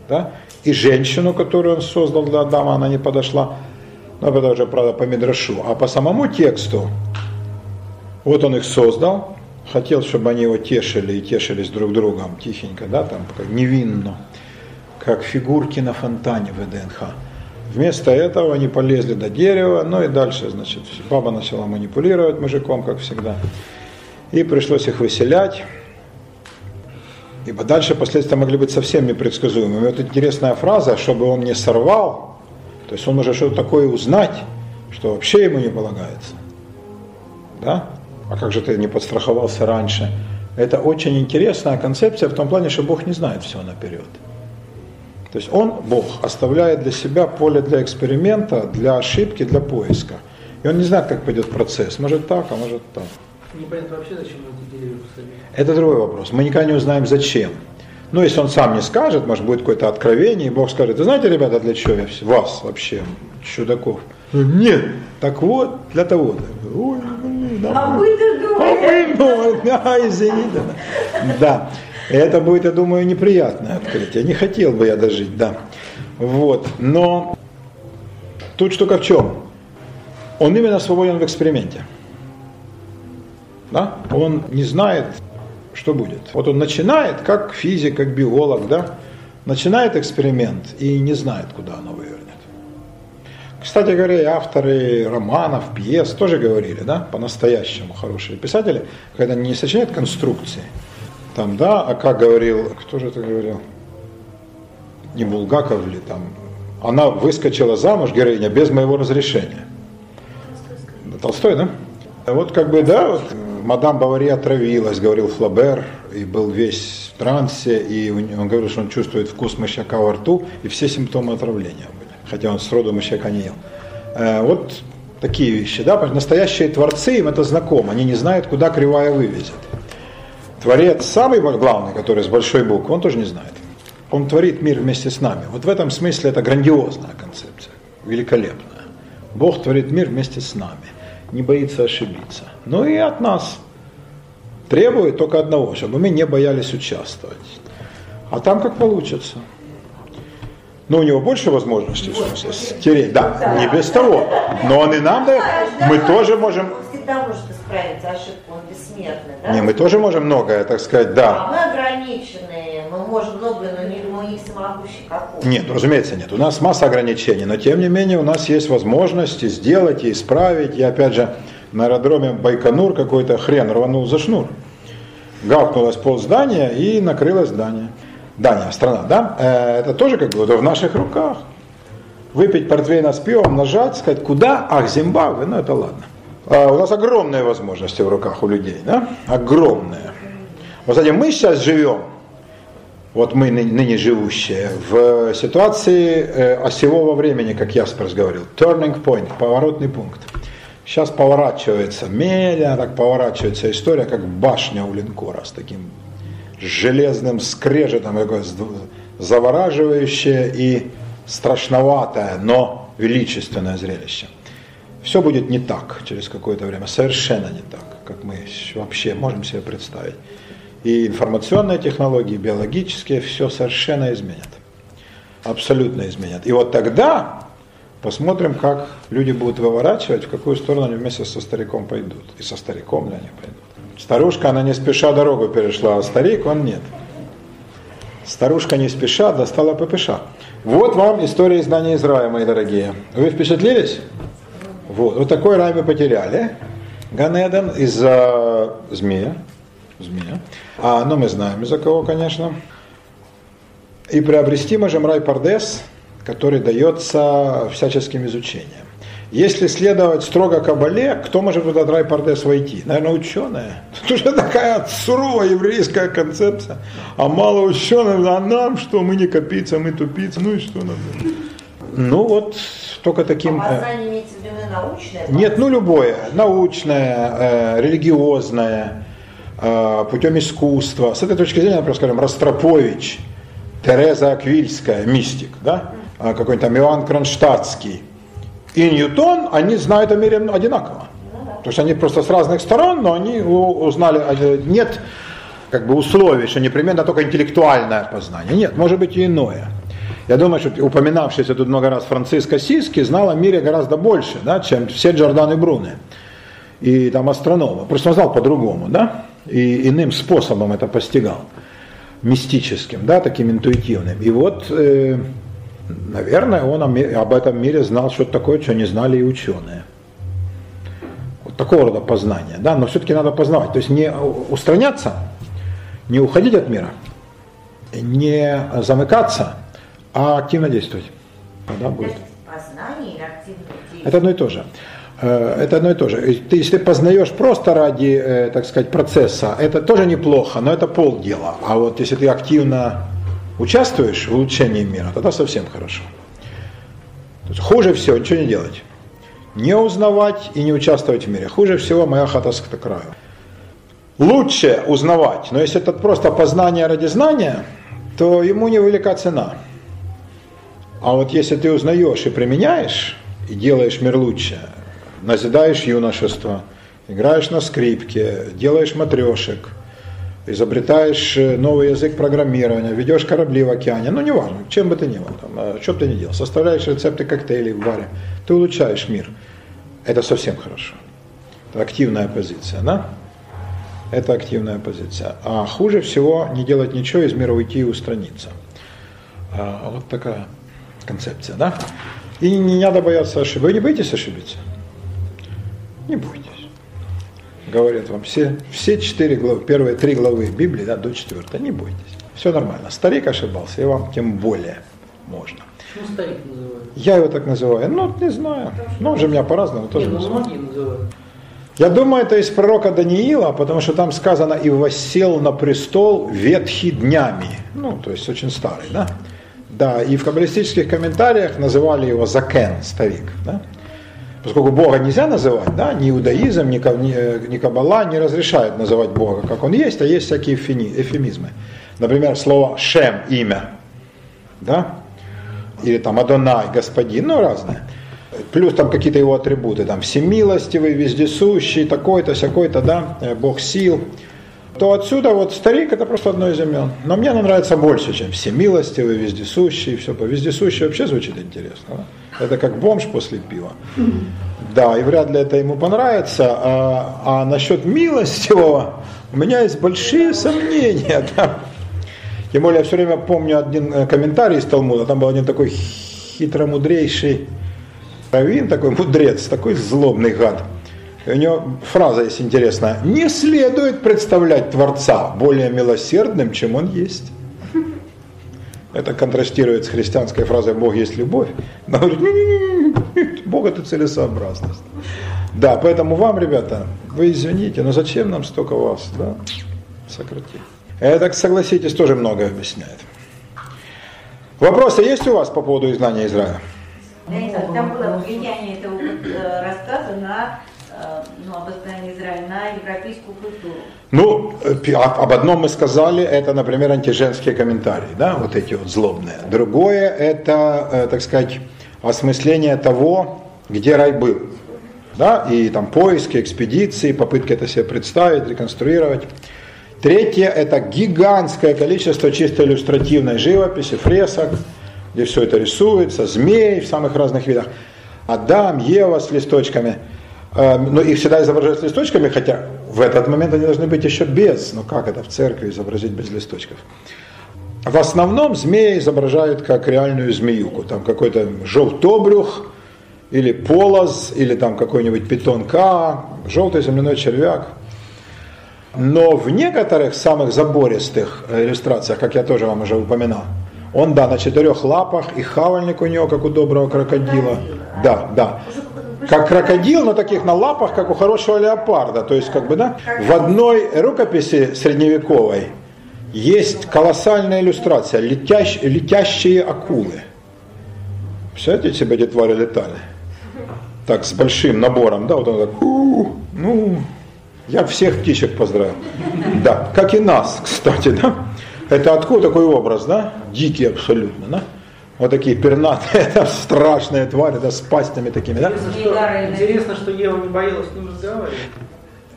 Да? И женщину, которую он создал для Адама, она не подошла. Но это уже, правда, по Мидрашу. А по самому тексту, вот он их создал, хотел, чтобы они его тешили и тешились друг другом тихенько, да, там невинно, как фигурки на фонтане в ДНХ. Вместо этого они полезли до дерева, ну и дальше, значит, баба начала манипулировать мужиком, как всегда. И пришлось их выселять. Ибо дальше последствия могли быть совсем непредсказуемыми. Вот интересная фраза, чтобы он не сорвал, то есть он может что-то такое узнать, что вообще ему не полагается. Да? А как же ты не подстраховался раньше? Это очень интересная концепция в том плане, что Бог не знает всего наперед. То есть Он, Бог, оставляет для себя поле для эксперимента, для ошибки, для поиска. И Он не знает, как пойдет процесс. Может так, а может так. Непонятно вообще, зачем эти деревья посадили. Это другой вопрос. Мы никогда не узнаем, зачем. Но если он сам не скажет, может будет какое-то откровение, и Бог скажет, вы знаете, ребята, для чего я вас вообще, чудаков? Нет. Так вот, для того. Ой, блин, да, А вы-то думаете? а вы думаете, а, извините. Да. Это будет, я думаю, неприятное открытие. Не хотел бы я дожить, да. Вот. Но тут штука в чем? Он именно свободен в эксперименте. Да? Он не знает, что будет. Вот он начинает, как физик, как биолог, да, начинает эксперимент и не знает, куда оно вывернет. Кстати говоря, и авторы романов, пьес тоже говорили, да, по-настоящему хорошие писатели, когда они не сочиняют конструкции, там, да, а как говорил, кто же это говорил, не Булгаков ли там, она выскочила замуж, героиня, без моего разрешения. Толстой, да? Вот как бы, да, вот, мадам Бавари отравилась, говорил Флабер, и был весь в трансе, и он говорил, что он чувствует вкус мышьяка во рту, и все симптомы отравления были, хотя он сроду мышьяка не ел. Э, Вот такие вещи, да, настоящие творцы, им это знакомо, они не знают, куда кривая вывезет. Творец самый главный, который с большой буквы, он тоже не знает. Он творит мир вместе с нами. Вот в этом смысле это грандиозная концепция, великолепная. Бог творит мир вместе с нами, не боится ошибиться. Ну и от нас требует только одного, чтобы мы не боялись участвовать. А там как получится. Ну, у него больше возможностей, в смысле, стереть, да, не без того. Но он и нам дает, мы тоже можем, всегда может исправить ошибку, он бессмертный, да? не, мы тоже можем многое, так сказать, да. А мы ограниченные, мы можем многое, но не, мы не всемогущие, как он. Нет, разумеется, нет. У нас масса ограничений, но тем не менее у нас есть возможности сделать и исправить. И опять же, на аэродроме Байконур какой-то хрен рванул за шнур. Гавкнулось пол здания и накрылось здание. Дания, страна, да? Э, Это тоже как бы в наших руках. Выпить портвейна с пивом, нажать, сказать, куда? Ах, Зимбабве, ну это ладно. А У нас огромные возможности в руках у людей, да? Огромные. Вот, кстати, мы сейчас живем, вот мы ны- ныне живущие, в ситуации э, осевого времени, как Ясперс говорил, turning point, поворотный пункт. Сейчас поворачивается, медленно так поворачивается история, как башня у линкора с таким железным скрежетом, такое завораживающее и страшноватое, но величественное зрелище. Все будет не так через какое-то время, совершенно не так, как мы вообще можем себе представить. И информационные технологии, и биологические, все совершенно изменят. Абсолютно изменят. И вот тогда посмотрим, как люди будут выворачивать, в какую сторону они вместе со стариком пойдут. И со стариком ли они пойдут. Старушка, она не спеша дорогу перешла, а старик, он нет. Старушка не спеша достала ППШ. Вот вам история из рая, мои дорогие. Вы впечатлились? Вот, вот такой рай мы потеряли. Ганеден из-за змея. Змея. А, ну, мы знаем из-за кого, конечно. И приобрести можем рай Пардес, который дается всяческим изучением. Если следовать строго Кабале, кто может в этот рай Пардес войти? Наверное, ученые. (laughs) Это уже такая суровая еврейская концепция. А мало ученых, а нам что, мы не копиться, мы тупицы, ну и что нам? Ну вот, только таким... А виду научное? Нет, ну любое. Научное, э, религиозное, э, путем искусства. С этой точки зрения, например, скажем, Ростропович, Тереза Аквильская, мистик, да? А какой-нибудь там Иоанн Кронштадтский и Ньютон, они знают о мире одинаково. То есть они просто с разных сторон, но они узнали, э, нет как бы условий, что непременно только интеллектуальное познание. Нет, может быть и иное. Я думаю, что упоминавшийся тут много раз Франциско Сиски знал о мире гораздо больше, да, чем все Джорданы Бруны и там астрономы. Просто он знал по-другому, да, и иным способом это постигал, мистическим, да, таким интуитивным. И вот, э, наверное, он об этом мире знал что-то такое, что не знали и ученые. Вот такого рода познание, да, но все-таки надо познавать, то есть не устраняться, не уходить от мира, не замыкаться, а активно действовать. Тогда будет. Познание или активное действие? Это одно и то же. Э, Это одно и то же. Ты, если ты познаешь просто ради, э, так сказать, процесса, это тоже неплохо, но это полдела. А вот если ты активно участвуешь в улучшении мира, тогда совсем хорошо. То есть хуже всего ничего не делать. Не узнавать и не участвовать в мире. Хуже всего моя хата с краю. Лучше узнавать, но если это просто познание ради знания, то ему невелика цена. А вот если ты узнаешь и применяешь, и делаешь мир лучше, назидаешь юношество, играешь на скрипке, делаешь матрешек, изобретаешь э, новый язык программирования, ведешь корабли в океане, ну неважно, чем бы ты ни был, там, а что бы ты ни делал, составляешь рецепты коктейлей в баре, ты улучшаешь мир. Это совсем хорошо. Это активная позиция, да? Это активная позиция. А хуже всего не делать ничего, из мира уйти и устраниться. А, вот такая концепция, да? И не надо бояться ошибок. Вы не боитесь ошибиться? Не бойтесь. Говорят вам все, все четыре главы, первые три главы Библии, да, до четвертой, не бойтесь. Все нормально. Старик ошибался, и вам тем более можно. Почему старик называют? Я его так называю. Ну, не знаю. Ну, он же меня по-разному тоже Не, ну называет. многие называют. Я думаю, это из пророка Даниила, потому что там сказано «и воссел на престол ветхий днями». Ну, то есть очень старый, да? Да, и в каббалистических комментариях называли его Закен, старик, да? Поскольку Бога нельзя называть, да, ни иудаизм, ни, ни, ни каббала не разрешает называть Бога, как Он есть, а есть всякие эфемизмы. Например, слово «шем» – имя, да? Или там «Адонай» – господин, ну, разное. Плюс там какие-то его атрибуты, там всемилостивый, вездесущий, такой-то, сякой-то, да, э, Бог сил. То отсюда вот старик это просто одно из имен. Но мне оно нравится больше, чем всемилостивый, вездесущий, все по вездесущий вообще звучит интересно. Да? Это как бомж после пива. Да, и вряд ли это ему понравится. А, а насчет милостивого у меня есть большие сомнения. Да? Тем более я все время помню один э, комментарий из Талмуда, там был один такой хитромудрейший раввин, такой мудрец, такой злобный гад. У него фраза есть интересная. Не следует представлять Творца более милосердным, чем Он есть. Это контрастирует с христианской фразой «Бог есть любовь». Но говорит, «Не-не-не, Бог это целесообразность. Да, поэтому вам, ребята, вы извините, но зачем нам столько вас, да? Сократить. Это, согласитесь, тоже многое объясняет. Вопросы есть у вас по поводу изгнания Израиля? Ильич, Там было влияние этого э, рассказа на об изгнании Израиля на европейскую культуру. Ну, э, об об одном мы сказали, это, например, антиженские комментарии, да, вот эти вот злобные. Другое, это, э, так сказать, осмысление того, где рай был. Да, и там поиски, экспедиции, попытки это себе представить, реконструировать. Третье – это гигантское количество чисто иллюстративной живописи, фресок, где все это рисуется, змей в самых разных видах. Адам, Ева с листочками. Э, Но их всегда изображают с листочками, хотя в этот момент они должны быть еще без. Ну как это в церкви изобразить без листочков? В основном змея изображают как реальную змеюку. Там какой-то желтобрюх, или полоз, или там какой-нибудь питонка, желтый земляной червяк. Но в некоторых самых забористых иллюстрациях, как я тоже вам уже упоминал, он, да, на четырех лапах, и хавальник у него, как у доброго крокодила. Да, да. Как крокодил, но таких на лапах, как у хорошего леопарда. То есть, как бы, да, в одной рукописи средневековой есть колоссальная иллюстрация, летящ, летящие акулы. Представляете, бы эти твари летали? Так, с большим набором, да, вот он так, ну, я всех птичек поздравил. Да, как и нас, кстати, да. Это откуда такой образ, да? Дикий абсолютно, да? Вот такие пернатые, (laughs) да, страшные твари, да, с пастями такими, да? Интересно, что Ева не боялась с ним разговаривать.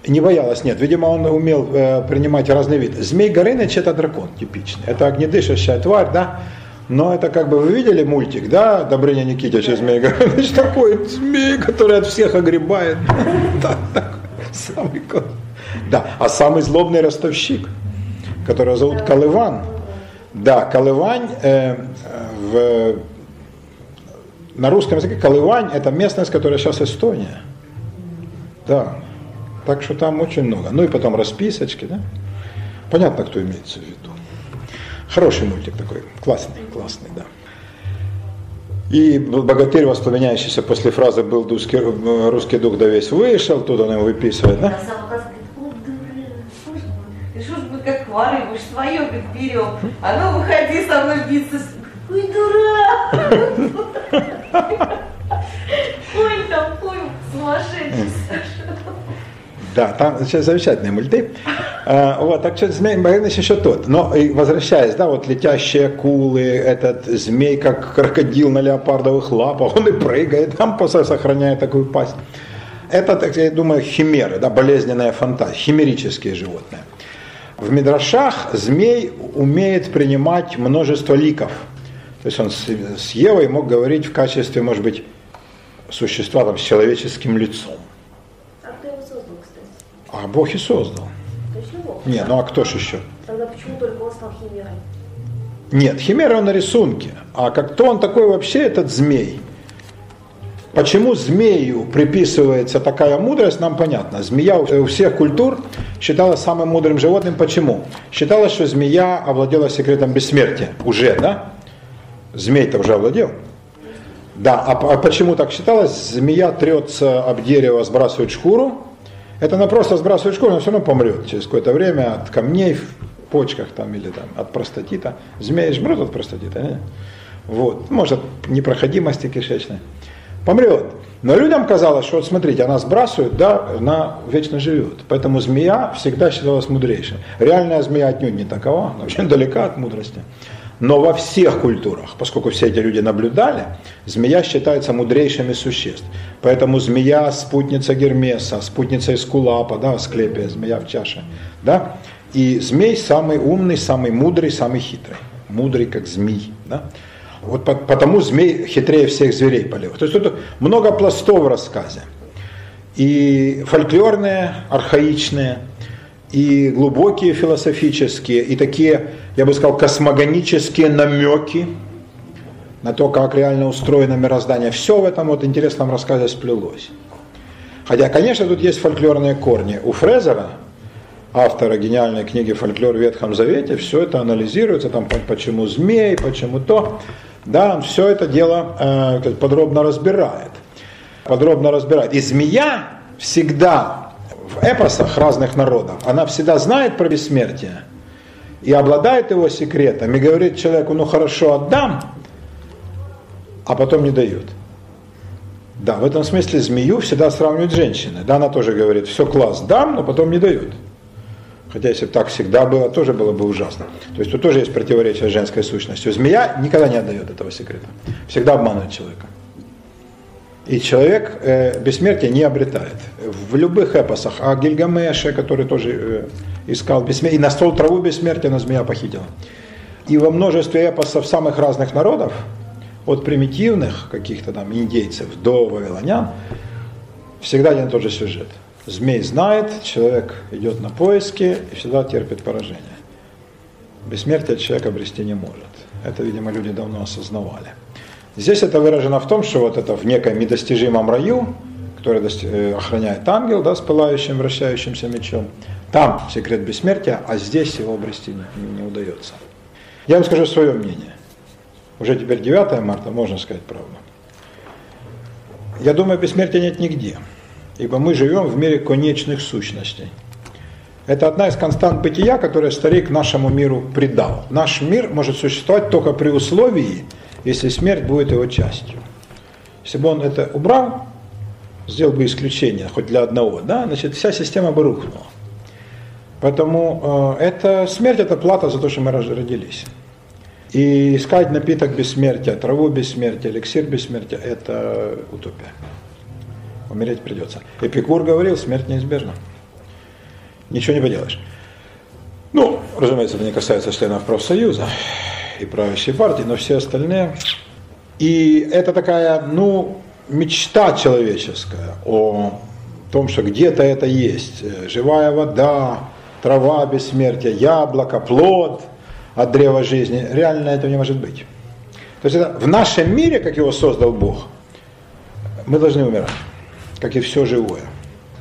Не боялась, нет. Видимо, он умел э, принимать разный вид. Змей Горыныч это дракон типичный. Это огнедышащая тварь, да? Но это как бы вы видели мультик, да, Добрыня Никитич и Змей Горыныч (laughs) такой змей, который от всех огребает. (laughs) Самый Да, а самый злобный ростовщик, которого зовут Колыван. Да, Колывань э, в, на русском языке Колывань это местность, которая сейчас Эстония. Да, так что там очень много. Ну и потом расписочки, да. Понятно, кто имеется в виду. Хороший мультик такой, классный, классный, да. И богатырь, воспламеняющийся после фразы «был русский, русский дух да весь вышел», тут он его выписывает, да? Ж свое берем. А ну выходи со мной биться. Ой, дурак! Ой, там, ой, сумасшедший да, там сейчас замечательные мульты. А, вот, так что змей Маринич еще тот. Но и возвращаясь, да, вот летящие акулы, этот змей, как крокодил на леопардовых лапах, он и прыгает, там просто сохраняет такую пасть. Это, так я думаю, химеры, да, болезненная фантазия, химерические животные. В Мидрашах змей умеет принимать множество ликов. То есть он с Евой мог говорить в качестве, может быть, существа там, с человеческим лицом. А Бог и создал. Точно Бог? Нет, ну а кто же еще? Тогда почему только он стал химерой? Нет, химера на рисунке. А как кто он такой вообще, этот змей? Почему змею приписывается такая мудрость, нам понятно. Змея у всех культур считалась самым мудрым животным. Почему? Считалось, что змея овладела секретом бессмертия. Уже, да? Змей-то уже овладел. Да, а, а почему так считалось? Змея трется об дерево, сбрасывает шкуру, это она просто сбрасывает шкуру, но все равно помрет через какое-то время от камней в почках там или там от простатита. Змеи же мрут от простатита, не? Вот, может, непроходимости кишечной. Помрет. Но людям казалось, что вот смотрите, она сбрасывает, да, она вечно живет. Поэтому змея всегда считалась мудрейшей. Реальная змея отнюдь не такова, она очень далека от мудрости. Но во всех культурах, поскольку все эти люди наблюдали, змея считается мудрейшими существ. Поэтому змея спутница Гермеса, спутница Эскулапа, да, Асклепия, змея в чаше. Да? И змей самый умный, самый мудрый, самый хитрый. Мудрый, как змей. Да? Вот потому змей хитрее всех зверей полевых. То есть тут много пластов в рассказе. И фольклорные, архаичные, и глубокие философические, и такие, я бы сказал, космогонические намеки на то, как реально устроено мироздание. Все в этом вот интересном рассказе сплелось. Хотя, конечно, тут есть фольклорные корни. У Фрезера, автора гениальной книги «Фольклор в Ветхом Завете», все это анализируется, там почему змей, почему то. Да, он все это дело э, подробно разбирает. Подробно разбирает. И змея всегда в эпосах разных народов, она всегда знает про бессмертие и обладает его секретом, и говорит человеку, ну хорошо, отдам, а потом не дают. Да, в этом смысле змею всегда сравнивают с женщиной. Да, она тоже говорит, все класс, дам, но потом не дают. Хотя если бы так всегда было, тоже было бы ужасно. То есть тут тоже есть противоречие с женской сущностью. Змея никогда не отдает этого секрета. Всегда обманывает человека. И человек э, бессмертие не обретает. В любых эпосах, а Гильгамеше, который тоже э, искал бессмертие, и на стол траву бессмертия на змея похитила. И во множестве эпосов самых разных народов, от примитивных каких-то там индейцев до вавилонян, всегда один и тот же сюжет. Змей знает, человек идет на поиски и всегда терпит поражение. Бессмертие человек обрести не может. Это, видимо, люди давно осознавали. Здесь это выражено в том, что вот это в неком недостижимом раю, который э, охраняет ангел, да, с пылающим, вращающимся мечом, там секрет бессмертия, а здесь его обрести не, не удается. Я вам скажу свое мнение. Уже теперь 9 марта, можно сказать правду. Я думаю, бессмертия нет нигде, ибо мы живем в мире конечных сущностей. Это одна из констант бытия, которую старик нашему миру придал. Наш мир может существовать только при условии, если смерть будет его частью. Если бы он это убрал, сделал бы исключение, хоть для одного, да, значит, вся система бы рухнула. Поэтому э, это смерть это плата за то, что мы родились. И искать напиток бессмертия, траву бессмертия, эликсир бессмертия – это утопия. Умереть придется. Эпикур говорил, смерть неизбежна. Ничего не поделаешь. Ну, разумеется, это не касается членов профсоюза и правящей партии, но все остальные. И это такая, ну, мечта человеческая о том, что где-то это есть. Живая вода, трава бессмертия, яблоко, плод от древа жизни. Реально этого не может быть. То есть это в нашем мире, как его создал Бог, мы должны умирать, как и все живое.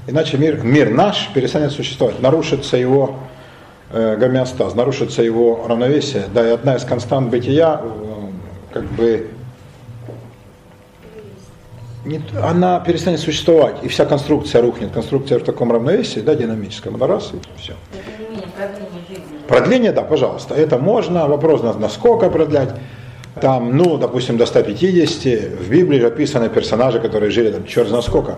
Иначе мир, мир наш перестанет существовать, нарушится его э, гомеостаз, нарушится его равновесие. Да, и одна из констант бытия, э, как бы, не, она перестанет существовать, и вся конструкция рухнет. Конструкция в таком равновесии, да, динамическом, она раз и все. Продление, да, пожалуйста, это можно. Вопрос, насколько продлять. Там, ну, допустим, до 150. В Библии описаны персонажи, которые жили там черт знает сколько.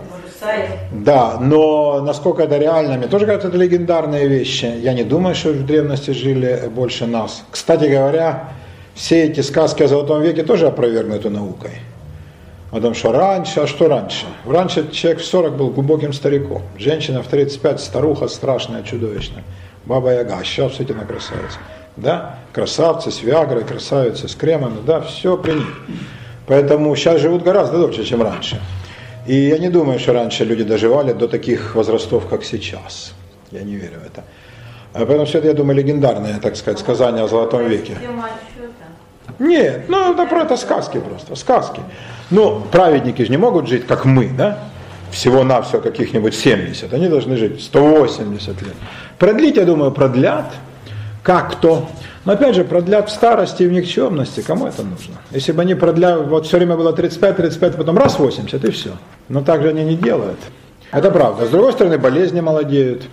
Да, но насколько это реально, мне тоже кажется, это легендарные вещи. Я не думаю, что в древности жили больше нас. Кстати говоря, все эти сказки о Золотом веке тоже опровергнуты наукой. О том, что раньше, а что раньше? Раньше человек в 40 был глубоким стариком. Женщина в 35 старуха страшная, чудовищная. Баба Яга, а сейчас эти на красавицы. Да? Красавцы с Виагрой, красавицы с кремами, да, все при них. Поэтому сейчас живут гораздо дольше, чем раньше. И я не думаю, что раньше люди доживали до таких возрастов, как сейчас. Я не верю в это. А поэтому все это, я думаю, легендарное, так сказать, сказание о Золотом веке. Нет, ну это про это сказки просто, сказки. Ну, праведники же не могут жить, как мы, да? Всего-навсего каких-нибудь 70. Они должны жить 180 лет. Продлить, я думаю, продлят как-то. Но опять же, продлят в старости и в никчемности. Кому это нужно? Если бы они продляли, вот все время было 35, 35, потом раз 80 и все. Но так же они не делают. Это правда. С другой стороны, болезни молодеют.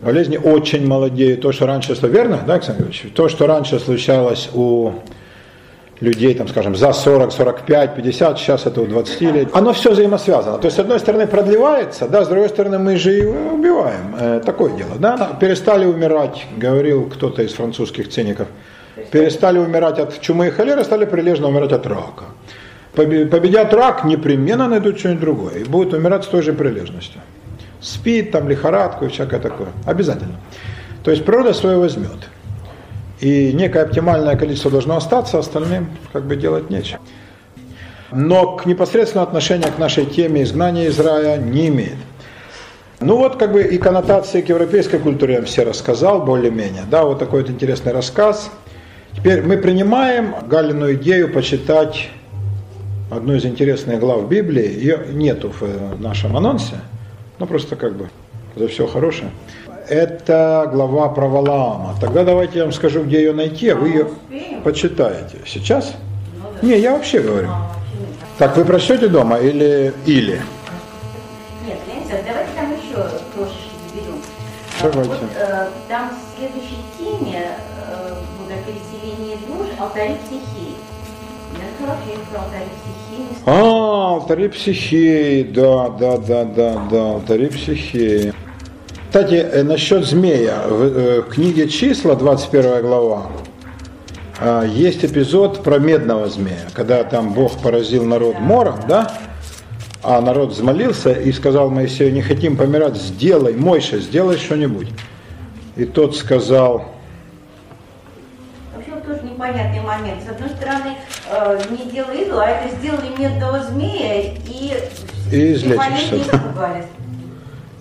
Болезни очень молодеют. То, что раньше, верно, да, Александр Ильич? То, что раньше случалось у людей, там, скажем, за 40, 45, 50, сейчас это у 20 лет. Оно все взаимосвязано. То есть, с одной стороны, продлевается, да, с другой стороны, мы же и убиваем. Э, такое дело, да. Перестали умирать, говорил кто-то из французских циников, перестали умирать от чумы и холеры, стали прилежно умирать от рака. Победят рак, непременно найдут что-нибудь другое и будут умирать с той же прилежностью. Спит, там, лихорадку и всякое такое. Обязательно. То есть природа свое возьмет. И некое оптимальное количество должно остаться, остальным как бы делать нечего. Но к непосредственному отношению к нашей теме изгнания из рая не имеет. Ну вот как бы и коннотации к европейской культуре я все рассказал более-менее. Да, вот такой вот интересный рассказ. Теперь мы принимаем Галину идею почитать одну из интересных глав Библии. Ее нету в нашем анонсе, но просто как бы за все хорошее это глава про Валаама. Тогда давайте я вам скажу, где ее найти, а вы ее почитаете. Сейчас? Не, я вообще говорю. Так, вы прочтете дома или или? Нет, Леонид, давайте там еще крошечки заберем. Давайте. Вот, э, там в следующей теме э, вот о переселении душ алтари психии. А, алтари психии, да, да, да, да, да, алтари психии. Кстати, э, насчет змея. Э, в книге числа, 21 глава, э, есть эпизод про медного змея, когда там Бог поразил народ мором, да? А народ взмолился и сказал Моисею, не хотим помирать, сделай, Мойша, сделай что-нибудь. И тот сказал... Вообще тоже непонятный момент. С одной стороны, не делай идола, а это сделали медного змея и... И излечишься. И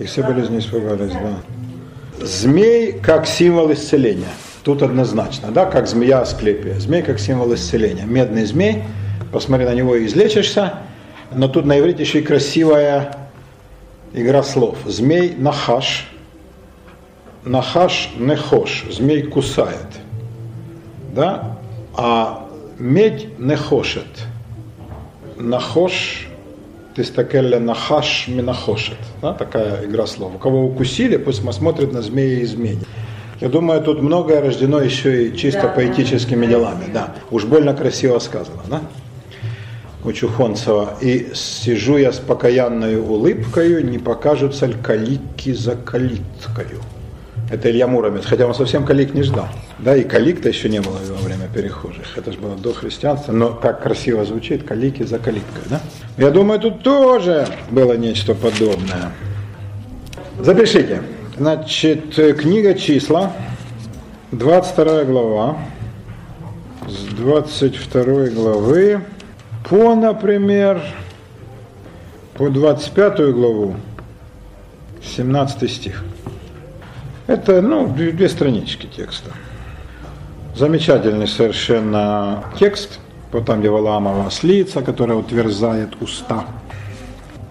все болезни испугались, да. Змей как символ исцеления. Тут однозначно, да, как змея Асклепия. Змей как символ исцеления. Медный змей, посмотри на него и излечишься. Но тут на иврите еще и красивая игра слов. Змей нахаш, нахаш нехош, змей кусает. Да? А медь нехошет. Нахош Тистакелля нахаш минахошет. Да, такая игра слов. Кого укусили, пусть смотрит на змеи и змеи. Я думаю, тут многое рождено еще и чисто Да. поэтическими делами. Да. Уж больно красиво сказано, да? У Чухонцева. И сижу я с покаянной улыбкою, не покажутся ли калики за калиткою. Это Илья Муромец, хотя он совсем калик не ждал. Да, и калик-то еще не было во время перехожих. Это же было до христианства, но так красиво звучит, калики за калиткой, да? Я думаю, тут тоже было нечто подобное. Запишите. Значит, книга числа, 22 глава, с 22 главы по, например, по 25 главу, 17 стих. Это, ну, две странички текста. Замечательный совершенно текст, вот там, Валаамова ослица, которая утверзает уста.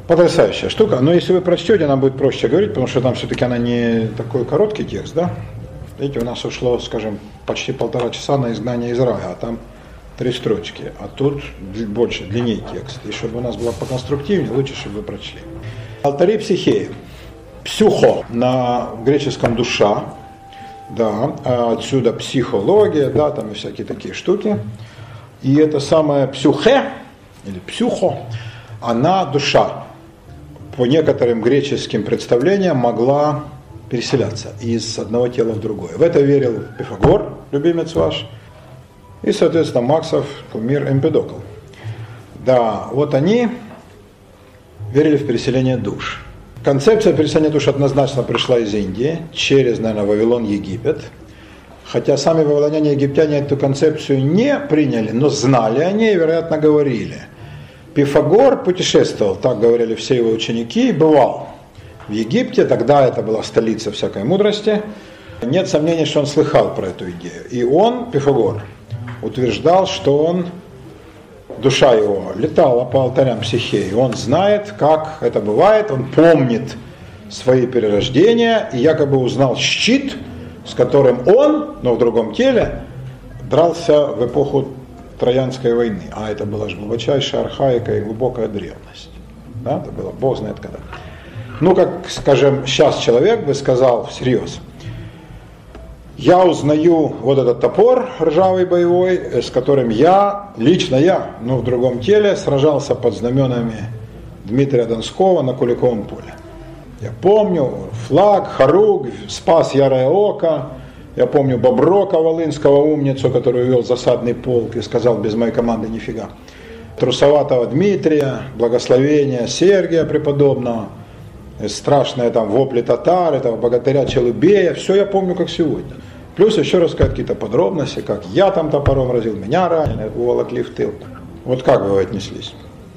Потрясающая штука, но если вы прочтете, она будет проще говорить, потому что там все-таки она не такой короткий текст, да? Видите, у нас ушло, скажем, почти полтора часа на изгнание из рая, а там три строчки, а тут больше, длиннее текст. И чтобы у нас было поконструктивнее, лучше, чтобы вы прочли. Алтари психеи. Псюхо на греческом душа, да, а отсюда психология, да, там и всякие такие штуки. И это самое псюхе, или псюхо, она душа, по некоторым греческим представлениям могла переселяться из одного тела в другое. В это верил Пифагор, любимец ваш, и, соответственно, Максов, кумир Эмпедокл. Да, вот они верили в переселение душ. Концепция переселения душ однозначно пришла из Индии, через, наверное, Вавилон, Египет. Хотя сами вавилоняне и египтяне эту концепцию не приняли, но знали о ней и, вероятно, говорили. Пифагор путешествовал, так говорили все его ученики, и бывал в Египте, тогда это была столица всякой мудрости. Нет сомнений, что он слыхал про эту идею. И он, Пифагор, утверждал, что он душа его летала по алтарям психеи. Он знает, как это бывает, он помнит свои перерождения и якобы узнал щит, с которым он, но в другом теле, дрался в эпоху Троянской войны. А это была же глубочайшая архаика и глубокая древность. Да, это было, бог знает когда. Ну, как, скажем, сейчас человек бы сказал всерьез, я узнаю вот этот топор ржавый боевой, э, с которым я, лично я, но в другом теле, сражался под знаменами Дмитрия Донского на Куликовом поле. Я помню флаг, хоруг, спас Ярое Око, я помню Боброка Волынского умницу, который вел засадный полк и сказал без моей команды нифига. Трусоватого Дмитрия, благословения Сергия преподобного, э, страшные там вопли татар, этого богатыря Челубея, все я помню как сегодня. Плюс еще рассказать какие-то подробности, как я там топором разил, меня ранили, уволокли в тыл. Вот как вы отнеслись.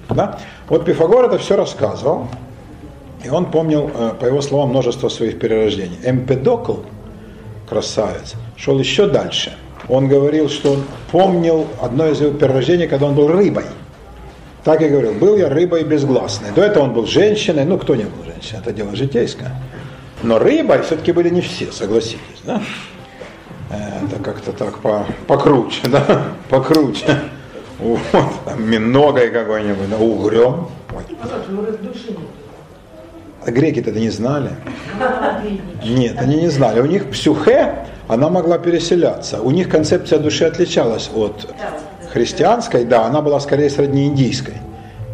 Да? Вот Пифагор это все рассказывал, и он помнил, э, по его словам, множество своих перерождений. Эмпедокл, красавец, шел еще дальше. Он говорил, что он помнил одно из его перерождений, когда он был рыбой. Так и говорил, был я рыбой безгласной. До этого он был женщиной, ну кто не был женщиной, это дело житейское. Но рыбой все-таки были не все, согласитесь, да? Это как-то так по, покруче, да, (laughs) покруче. Вот, там миногой какой-нибудь, да, угрем. А греки-то это не знали. Нет, они не знали. У них псюхе, она могла переселяться. У них концепция души отличалась от христианской, да, она была скорее сродни индийской.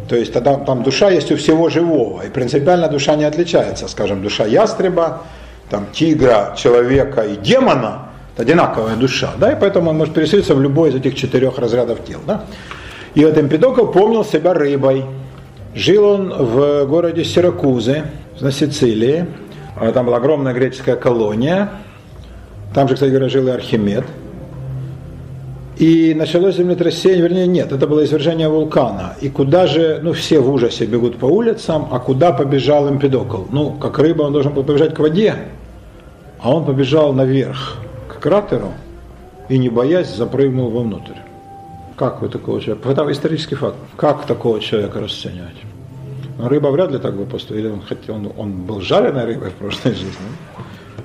То есть тогда там душа есть у всего живого, и принципиально душа не отличается. Скажем, душа ястреба, там, тигра, человека и демона – одинаковая душа, да, и поэтому он может переселиться в любой из этих четырех разрядов тел, да. И вот Эмпидокл помнил себя рыбой. Жил он в городе Сиракузы, на Сицилии. Там была огромная греческая колония. Там же, кстати говоря, жил и Архимед. И началось землетрясение, вернее, нет, это было извержение вулкана. И куда же, ну, все в ужасе бегут по улицам, а куда побежал Эмпидокл? Ну, как рыба, он должен был побежать к воде, а он побежал наверх, к кратеру, и не боясь, запрыгнул вовнутрь. Как вы такого человека? Это исторический факт. Как такого человека расценивать? Ну, рыба вряд ли так бы поступила. Он, он, он был жареной рыбой в прошлой жизни,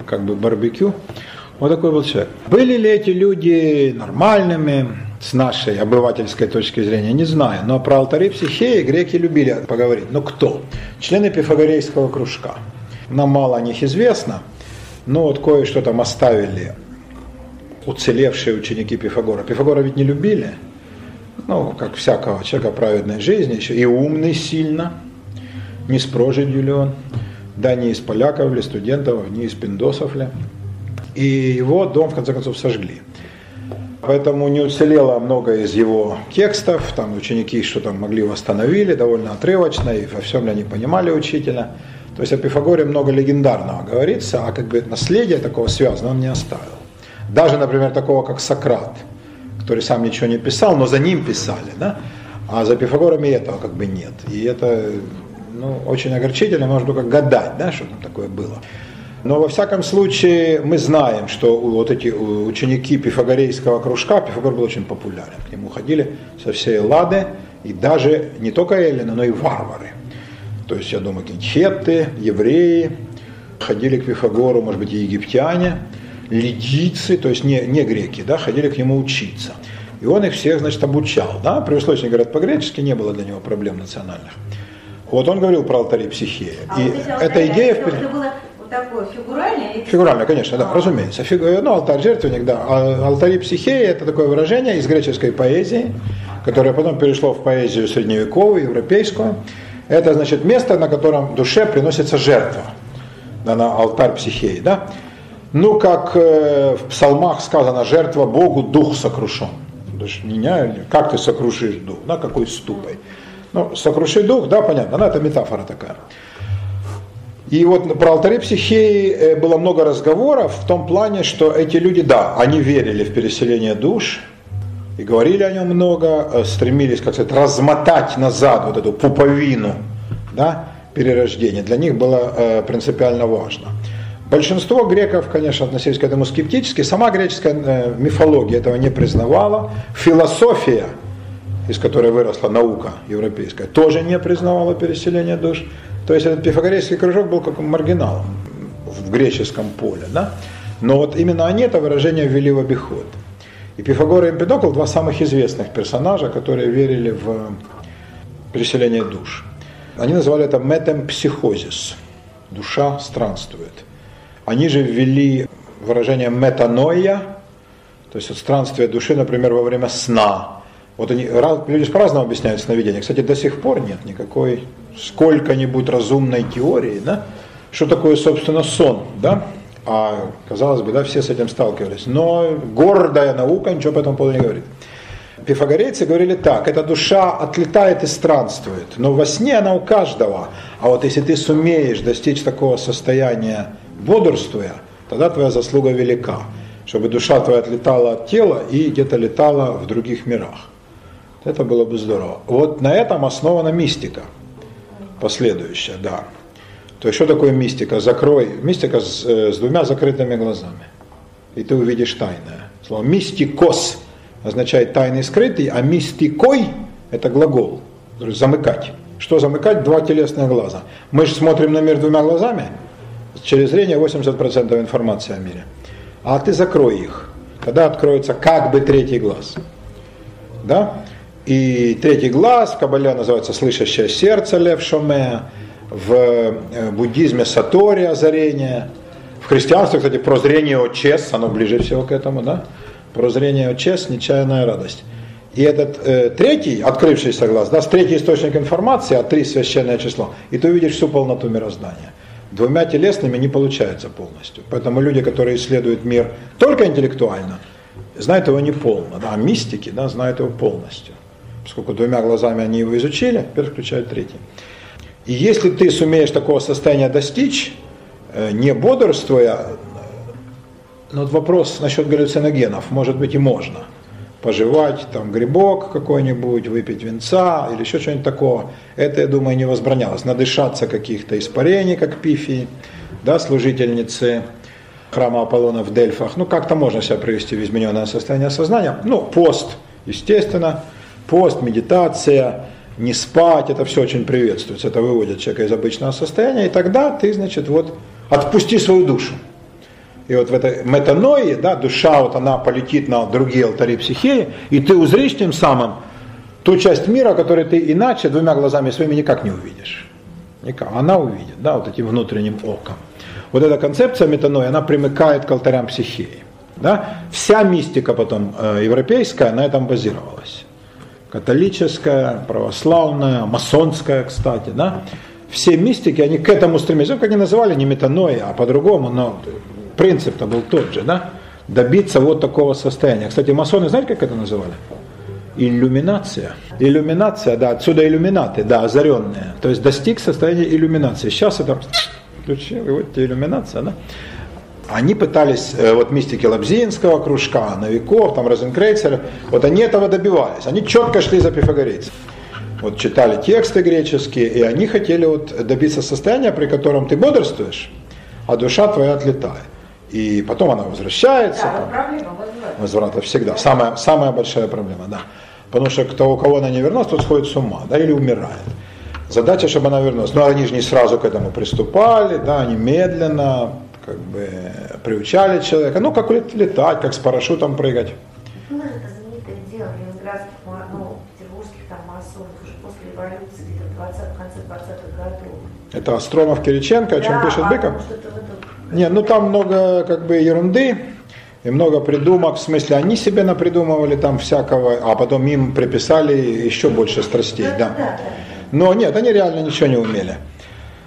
как бы барбекю. Вот такой был человек. Были ли эти люди нормальными с нашей обывательской точки зрения, не знаю. Но про алтари психеи греки любили поговорить. Но кто? Члены пифагорейского кружка. Нам мало о них известно, но вот кое-что там оставили уцелевшие ученики Пифагора. Пифагора ведь не любили, ну, как всякого человека праведной жизни, еще и умный сильно, не с прожитью ли он, да не из поляков ли, студентов, не из пиндосов ли. И его дом, в конце концов, сожгли. Поэтому не уцелело много из его текстов, там ученики что-то могли восстановили, довольно отрывочно, и во всем ли они понимали учителя. То есть о Пифагоре много легендарного говорится, а как бы наследие такого связано он не оставил. Даже, например, такого, как Сократ, который сам ничего не писал, но за ним писали, да? а за Пифагорами этого как бы нет. И это ну, очень огорчительно, можно только гадать, да, что там такое было. Но во всяком случае мы знаем, что вот эти ученики пифагорейского кружка, Пифагор был очень популярен, к нему ходили со всей Лады, и даже не только эллины, но и варвары. То есть, я думаю, кеты, евреи ходили к Пифагору, может быть, и египтяне, лидийцы, то есть не, не греки, да, ходили к нему учиться. И он их всех, значит, обучал, да, при условии, что они говорят по-гречески, не было для него проблем национальных. Вот он говорил про алтари психеи. А и вот эта идея... Это, это было такое фигуральное? Или... Фигурально, конечно, да, А. разумеется. Фигу... Ну, алтарь жертвенник, да. А алтари психеи – это такое выражение из греческой поэзии, которое потом перешло в поэзию средневековую, европейскую. Это, значит, место, на котором душе приносится жертва. Да, на алтарь психеи, да. Ну, как э, в псалмах сказано, жертва Богу, дух сокрушен. Есть меня, как ты сокрушишь дух, да, какой ступой. Ну, сокруши дух, да, понятно, ну, это метафора такая. И вот про алтари психеи э, было много разговоров в том плане, что эти люди, да, они верили в переселение душ и говорили о нем много, э, стремились, как сказать, размотать назад вот эту пуповину, да, перерождения. Для них было э, принципиально важно. Большинство греков, конечно, относились к этому скептически. Сама греческая мифология этого не признавала. Философия, из которой выросла наука европейская, тоже не признавала переселение душ. То есть этот пифагорейский кружок был как маргиналом в греческом поле. Да? Но вот именно они это выражение ввели в обиход. И Пифагор и Эмпидокл два самых известных персонажа, которые верили в переселение душ. Они называли это метемпсихозис. Душа странствует. Они же ввели выражение метаноия, то есть странствие души, например, во время сна. Вот они, люди по-разному объясняют сновидение. Кстати, до сих пор нет никакой сколько-нибудь разумной теории, да, что такое, собственно, сон, да, а, казалось бы, да, все с этим сталкивались. Но гордая наука ничего по этому поводу не говорит. Пифагорейцы говорили так, эта душа отлетает и странствует, но во сне она у каждого. А вот если ты сумеешь достичь такого состояния бодрствуя, тогда твоя заслуга велика, чтобы душа твоя отлетала от тела и где-то летала в других мирах. Это было бы здорово. Вот на этом основана мистика последующая, да. То есть что такое мистика? Закрой. Мистика с, э, с двумя закрытыми глазами. И ты увидишь тайное. Слово мистикос означает тайный скрытый, а мистикой это глагол. Замыкать. Что замыкать? Два телесных глаза. Мы же смотрим на мир двумя глазами. Через зрение 80% информации о мире. А ты закрой их. Тогда откроется как бы третий глаз. Да? И третий глаз в Кабале называется слышащее сердце Лев Шоме, в э, буддизме Сатори озарение, в христианстве, кстати, прозрение Очес, оно ближе всего к этому, да? Прозрение Очес, нечаянная радость. И этот э, третий, открывшийся глаз, даст третий источник информации, а три священное число, и ты увидишь всю полноту мироздания. Двумя телесными не получается полностью. Поэтому люди, которые исследуют мир только интеллектуально, знают его не полно, да, а мистики да, знают его полностью. Поскольку двумя глазами они его изучили, теперь включают третий. И если ты сумеешь такого состояния достичь, э, не бодрствуя, ну вот вопрос насчет галлюциногенов, может быть и можно. пожевать там грибок какой-нибудь, выпить венца или еще что-нибудь такого. Это, я думаю, не возбранялось. Надышаться каких-то испарений, как пифии, да, служительницы храма Аполлона в Дельфах. Ну, как-то можно себя привести в измененное состояние сознания. Ну, пост, естественно, пост, медитация, не спать, это все очень приветствуется. Это выводит человека из обычного состояния. И тогда ты, значит, вот отпусти свою душу. И вот в этой метаноии, да, душа вот она полетит на другие алтари психеи, и ты узришь тем самым ту часть мира, которую ты иначе двумя глазами своими никак не увидишь. Никак. Она увидит, да, вот этим внутренним оком. Вот эта концепция метанои, она примыкает к алтарям психеи. Да? Вся мистика потом э, европейская на этом базировалась. Католическая, православная, масонская, кстати. Да? Все мистики, они к этому стремились. Ну, как они называли, не метанои, а по-другому, но принцип-то был тот же. Да? Добиться вот такого состояния. Кстати, масоны, знаете, как это называли? иллюминация. Иллюминация, да, отсюда иллюминаты, да, озаренные. То есть достиг состояния иллюминации. Сейчас это включил, и вот иллюминация, да? Они пытались, э, вот мистики Лабзинского кружка, Новиков, там Розенкрейцер, вот они этого добивались, они четко шли за пифагорейцем. Вот читали тексты греческие, и они хотели вот добиться состояния, при котором ты бодрствуешь, а душа твоя отлетает. И потом она возвращается. Да, там, проблема возврата. возврата всегда. Самая, самая большая проблема, да. Потому что кто, у кого она не вернулась, тот сходит с ума, да, или умирает. Задача, чтобы она вернулась. Но они же не сразу к этому приступали, да, они медленно как бы приучали человека. Ну, как летать, как с парашютом прыгать. Ну, это знаменитое дело ленинградских, ну, петербургских там масонов уже после революции, где-то в 20, в конце 20-х годов. Это Остромов Кириченко, о чем Да, пишет а Быков? этом- Не, ну там много как бы ерунды и много придумок, в смысле они себе напридумывали там всякого, а потом им приписали еще больше страстей, Да, да. да, да. Но нет, они реально ничего не умели.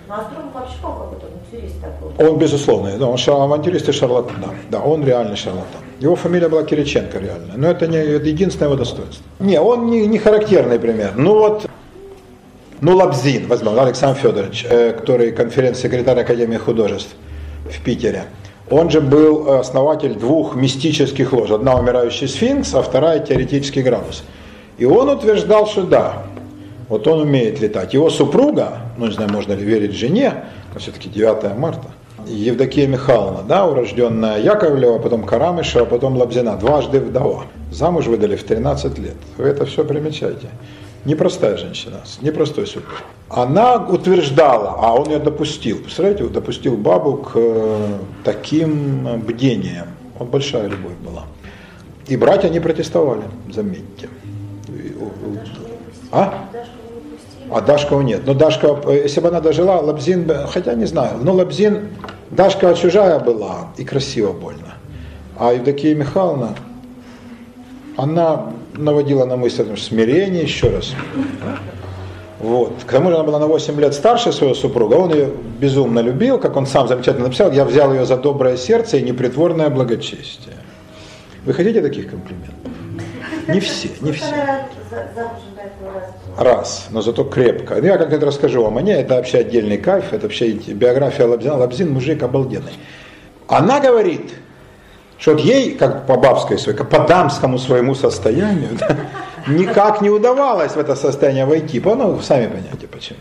Ну, а Строгов вообще какой-то авантюрист такой. Он, безусловно, да, он авантюрист и шарлатан, да, да, он реальный шарлатан. Его фамилия была Кириченко реально, но это не это единственное его достоинство. Не, он не, не характерный пример. Ну вот, ну Лабзин, возьмем, Александр Федорович, э, который конференц-секретарь Академии художеств в Питере. Он же был основатель двух мистических лож. Одна умирающий сфинкс, а вторая теоретический градус. И он утверждал, что да, вот он умеет летать. Его супруга, ну не знаю, можно ли верить жене, все-таки 9 марта, Евдокия Михайловна, да, урожденная Яковлева, потом Карамышева, потом Лабзина, дважды вдова. Замуж выдали в 13 лет. Вы это все примечаете. Непростая женщина, непростой супруг. Она утверждала, а он ее допустил. Представляете, допустил бабу к э, таким бдениям. Вот большая любовь была. И братья не протестовали, заметьте. А? А Дашкова нет. Но Дашка, э, если бы она дожила, Лабзин, хотя не знаю, но Лабзин, Дашка чужая была и красиво больно. А Евдокия Михайловна, она наводила на мысль смирение еще раз. Вот. К тому же она была на 8 лет старше своего супруга, он ее безумно любил, как он сам замечательно написал, я взял ее за доброе сердце и непритворное благочестие. Вы хотите таких комплиментов? Не все, не все. Раз, но зато крепко. Ну, Я как-то расскажу вам о ней, это вообще отдельный кайф, это вообще биография Лабзина. Лабзин мужик обалденный. Она говорит, что ей, как по бабской своей, как по дамскому своему состоянию, (laughs) да, никак не удавалось в это состояние войти. Ну, сами понимаете почему.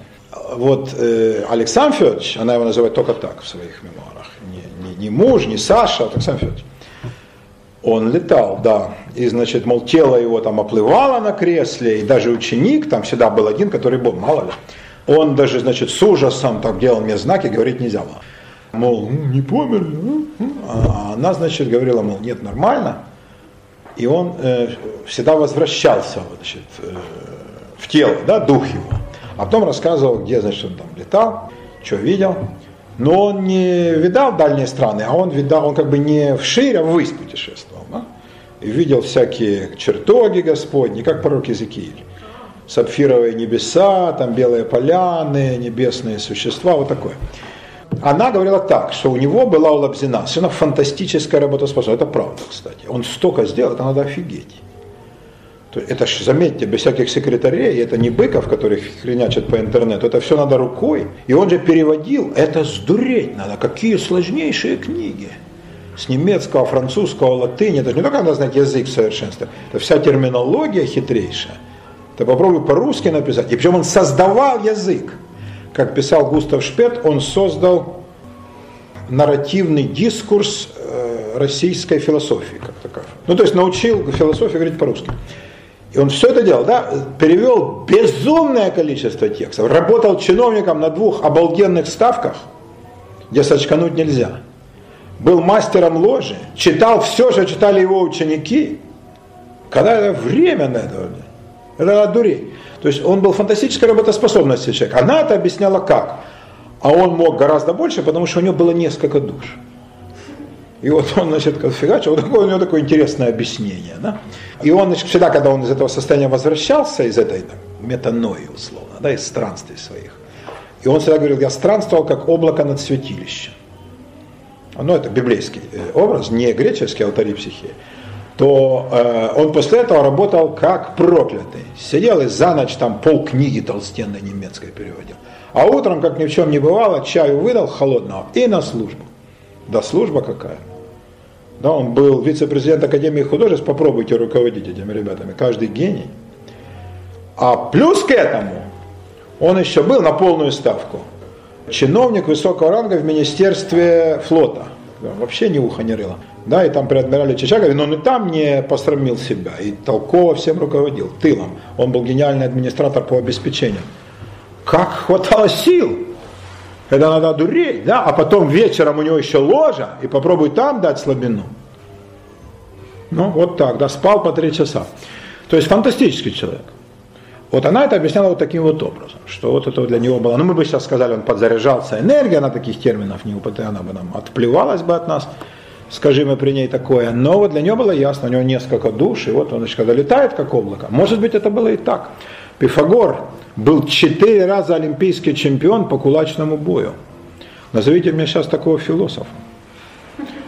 Вот э, Александр Федорович, она его называет только так в своих мемуарах, не, не- не муж, не Саша, а Александр Федорович. Он летал, да. И, значит, мол, тело его там оплывало на кресле, и даже ученик, там всегда был один, который был, мало ли. Он даже, значит, с ужасом так делал мне знаки, говорить нельзя было. Мол, «М, не померли. а?» А она, значит, говорила, мол, нет, нормально. И он э, всегда возвращался, значит, э, в тело, да, дух его. А потом рассказывал, где, значит, он там летал, что видел. Но он не видал дальние страны, а он видал, он как бы не вширь, а ввысь путешествовал. И видел всякие чертоги Господни, как пророк Иезекииль. Сапфировые небеса, там белые поляны, небесные существа, вот такое. Она говорила так, что у него была у Лабзина совершенно фантастическая работоспособность. Это правда, кстати. Он столько сделал, это надо офигеть. Это ж, заметьте, без всяких секретарей, это не Быков, который хренячит по интернету, это все надо рукой. И он же переводил, это сдуреть надо, какие сложнейшие книги. С немецкого, французского, латыни. Это же не только надо знать язык в совершенстве, это вся терминология хитрейшая. Ты попробуй по-русски написать. И причем он создавал язык. Как писал Густав Шпет, он создал нарративный дискурс э, российской философии, как такая. Ну, то есть научил философию говорить по-русски. И он все это делал, да, перевел безумное количество текстов, работал чиновником на двух обалденных ставках, где сочкануть нельзя. Был мастером ложи, читал все, что читали его ученики. Когда это время на это? Это дуреть. То есть он был фантастической работоспособности человек. Она это объясняла как? А он мог гораздо больше, потому что у него было несколько душ. И вот он, значит, фигачил, (laughs) у него такое интересное объяснение. Да? И он, значит, всегда, когда он из этого состояния возвращался, из этой там, метанои, условно, да, из странствий своих, и он всегда говорил, я странствовал как облако над святилищем. Ну, это библейский э, образ, не греческий алтари психии. То э, он после этого работал как проклятый. Сидел и за ночь там пол книги толстенной немецкой переводил. А утром, как ни в чем не бывало, чаю выдал холодного и на службу. Да служба какая. Да, он был вице-президент Академии художеств, попробуйте руководить этими ребятами, каждый гений. А плюс к этому, он еще был на полную ставку. Чиновник высокого ранга в Министерстве флота. Вообще ни уха, ни рыла. Да, и там при адмирале Чичагове, но он и там не посрамил себя, и толково всем руководил, тылом. Он был гениальный администратор по обеспечению. Как хватало сил! Это надо дуреть, да, а потом вечером у него еще ложа, и попробуй там дать слабину. Ну, вот так, да, спал по три часа. То есть фантастический человек. Вот она это объясняла вот таким вот образом, что вот это для него было, ну мы бы сейчас сказали, он подзаряжался энергией, она таких терминов не употребляла, она бы нам отплевалась бы от нас, скажи мы при ней такое, но вот для него было ясно, у него несколько душ, и вот он, значит, когда летает как облако, может быть это было и так. Пифагор был четыре раза олимпийский чемпион по кулачному бою. Назовите мне сейчас такого философа.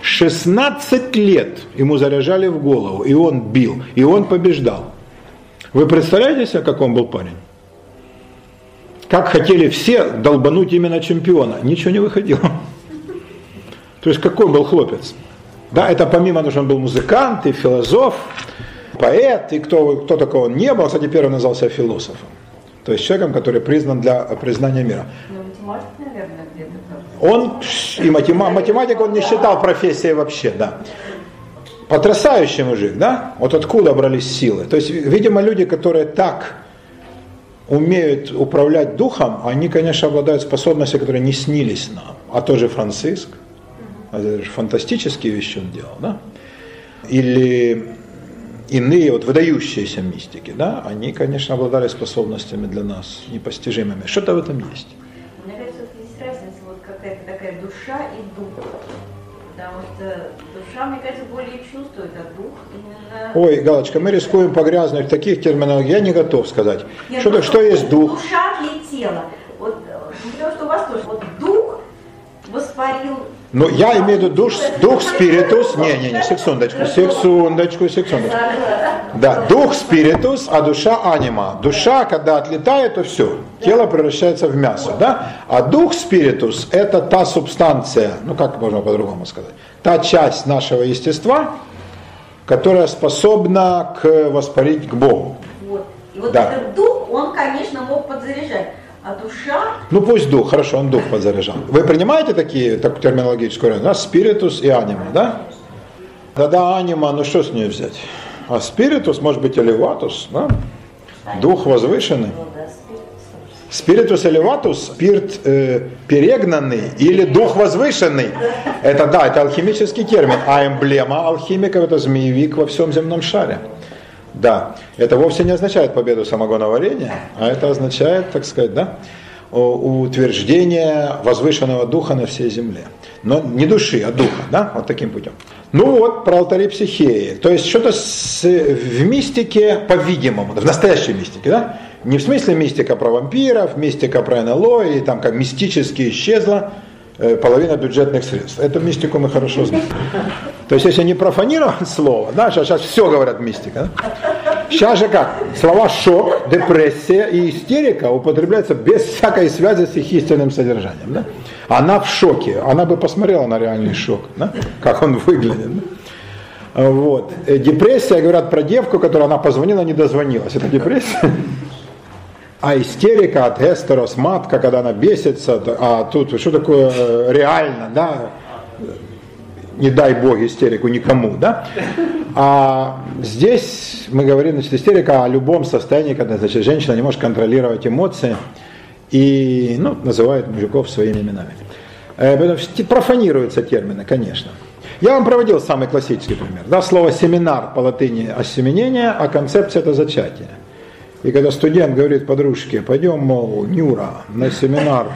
16 лет ему заряжали в голову, и он бил, и он побеждал. Вы представляете себе, как он был парень? Как хотели все долбануть именно чемпиона. Ничего не выходило. То есть какой был хлопец? Да, это помимо того, что он был музыкант и философ, поэт, и кто, кто такого не был, кстати, первый назвался философом. То есть человеком, который признан для признания мира. Ну, он и матема, математик он не считал профессией вообще, да. Потрясающий мужик, да? Вот откуда брались силы. То есть, видимо, люди, которые так умеют управлять духом, они, конечно, обладают способностью, которые не снились нам. А тоже Франциск, это же фантастические вещи он делал, да? Или иные вот выдающиеся мистики, да, они, конечно, обладали способностями для нас непостижимыми. Что-то в этом есть мне кажется, более чувствует, а дух именно... Ой, Галочка, мы рискуем погрязнуть в таких терминах, я не готов сказать. Нет, что, что есть дух? Душа и тело. Вот, потому что у вас тоже, вот дух воспарил ну, я имею в виду дух, дух спиритус, не, не, не, секундочку, секундочку, секундочку. Да, дух спиритус, а душа анима. Душа, когда отлетает, то все, тело превращается в мясо, да? А дух спиритус – это та субстанция, ну как можно по-другому сказать, та часть нашего естества, которая способна к воспарить к Богу. Вот. И вот да. этот дух, он, конечно, мог подзаряжать. А душа? Ну пусть дух, хорошо, он дух подзаряжал. Вы принимаете такие, такую терминологическую разницу? Да? Спиритус и анима, да? Да-да, анима, ну что с нее взять? А спиритус, может быть, элеватус, да? Дух возвышенный. Спиритус элеватус, спирт э, перегнанный или дух возвышенный. Это да, это алхимический термин. А эмблема алхимиков это змеевик во всем земном шаре. Да, это вовсе не означает победу самогоноварения, а это означает, так сказать, да, утверждение возвышенного духа на всей земле. Но не души, а духа, да, вот таким путем. Ну вот, про алтари психеи. То есть что-то в мистике, по-видимому, в настоящей мистике, да, не в смысле мистика про вампиров, мистика про НЛО, и там как мистически исчезла э, половина бюджетных средств. Эту мистику мы хорошо знаем. То есть, если не профанировать (laughs) слово, да, сейчас, сейчас все говорят мистика, да? Сейчас же как? Слова шок, депрессия и истерика употребляются без всякой связи с их истинным содержанием. Да? Она в шоке, она бы посмотрела на реальный шок, да? как он выглядит. Да? Вот. Э, Депрессия, говорят про девку, которая она позвонила, не дозвонилась. Это депрессия? А истерика от эстерос, матка, когда она бесится, а тут что такое э, реально, да, не дай бог истерику никому, да? А здесь мы говорим, значит, истерика о любом состоянии, когда, значит, женщина не может контролировать эмоции и, ну, называет мужиков своими именами. Э, профанируются термины, конечно. Я вам проводил самый классический пример. Да, слово семинар по латыни осеменение, а концепция это зачатие. И когда студент говорит подружке, пойдем, мол, Нюра, на семинар,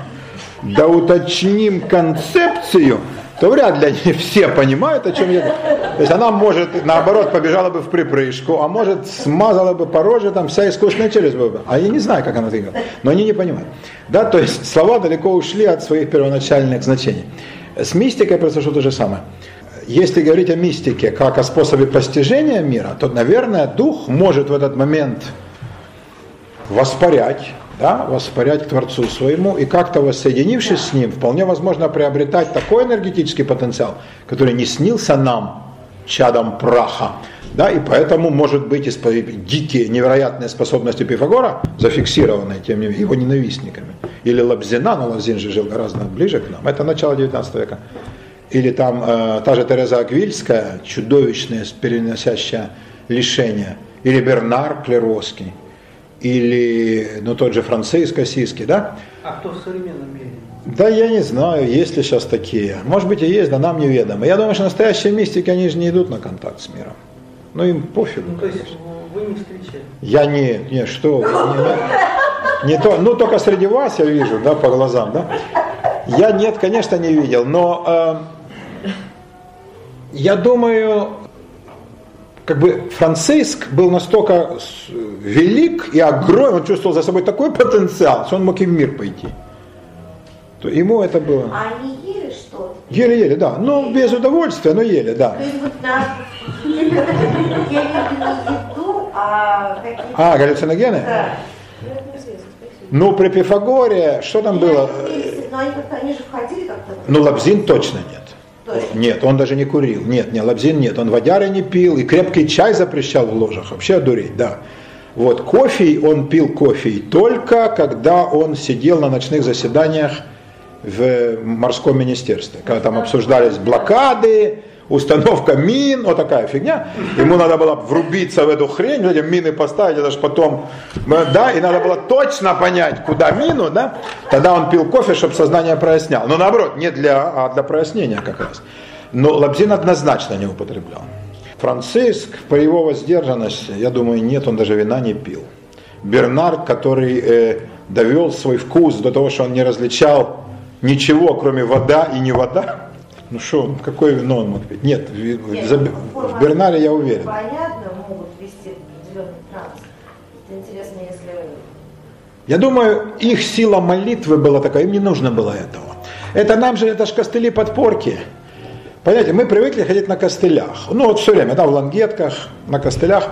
да уточним концепцию, то вряд ли они (laughs) все понимают, о чем я говорю. То есть она может, наоборот, побежала бы в припрыжку, а может, смазала бы по роже, там вся искусственная челюсть была бы. А я не знаю, как она делает, но они не понимают. Да, то есть слова далеко ушли от своих первоначальных значений. С мистикой произошло то же самое. Если говорить о мистике как о способе постижения мира, то, наверное, дух может в этот момент воспарять, да, воспарять к Творцу своему, и как-то воссоединившись с Ним, вполне возможно приобретать такой энергетический потенциал, который не снился нам, чадом праха, да, и поэтому, может быть, испо- дикие, невероятные способности Пифагора, зафиксированные тем не менее, его ненавистниками, или Лабзина, но Лабзин же жил гораздо ближе к нам, это начало 19 века, или там э, та же Тереза Аквильская, чудовищная, переносящая лишение, или Бернар Клеровский, или ну, тот же Франциск Осиский, да? А кто в современном мире? Да я не знаю, есть ли сейчас такие. Может быть и есть, да нам неведомо. Я думаю, что настоящие мистики, они же не идут на контакт с миром. Ну им пофигу. Ну, то есть конечно. вы не встречали. Я не, не, что, вы, не, не то, ну только среди вас я вижу, да, по глазам, да. Я нет, конечно, не видел, но э, я думаю, как бы Франциск был настолько велик и огромен, он чувствовал за собой такой потенциал, что он мог и в мир пойти. То ему это было. А они ели что-то? Еле-еле, да. Ну, без удовольствия, но еле, да. То есть вот на... (laughs) Я имею в виду не еду, а какие-то... А, галлюциногены? Да. Ну. Ну, при Пифагоре, что там было? Но они же входили как-то... Ну, Лабзин точно нет. Точно. Нет, он даже не курил. Нет, не, Лабзин нет. Он водяры не пил и крепкий чай запрещал в ложах. Вообще одуреть, да. Вот, кофе, он пил кофе только когда он сидел на ночных заседаниях в морском министерстве, когда там обсуждались блокады, установка мин, вот такая фигня. Ему надо было врубиться в эту хрень, эти мины поставить, это же потом, да, и надо было точно понять, куда мину, да. Тогда он пил кофе, чтобы сознание прояснял. Но наоборот, не для, а для прояснения как раз. Но Лабзин однозначно не употреблял. Франциск, по его воздержанности, я думаю, нет, он даже вина не пил. Бернард, который э, довел свой вкус до того, что он не различал ничего, кроме вода и не вода. Ну что, какое вино он мог пить? Нет, в, в- Нет, за- ну, в форма Бернаре я уверен. Понятно, могут вести определенный транс. Это интересно, если... Я думаю, их сила молитвы была такая, им не нужно было этого. Это нам же, это же костыли подпорки. Понимаете, мы привыкли ходить на костылях. Ну вот все время, да, в лангетках, на костылях.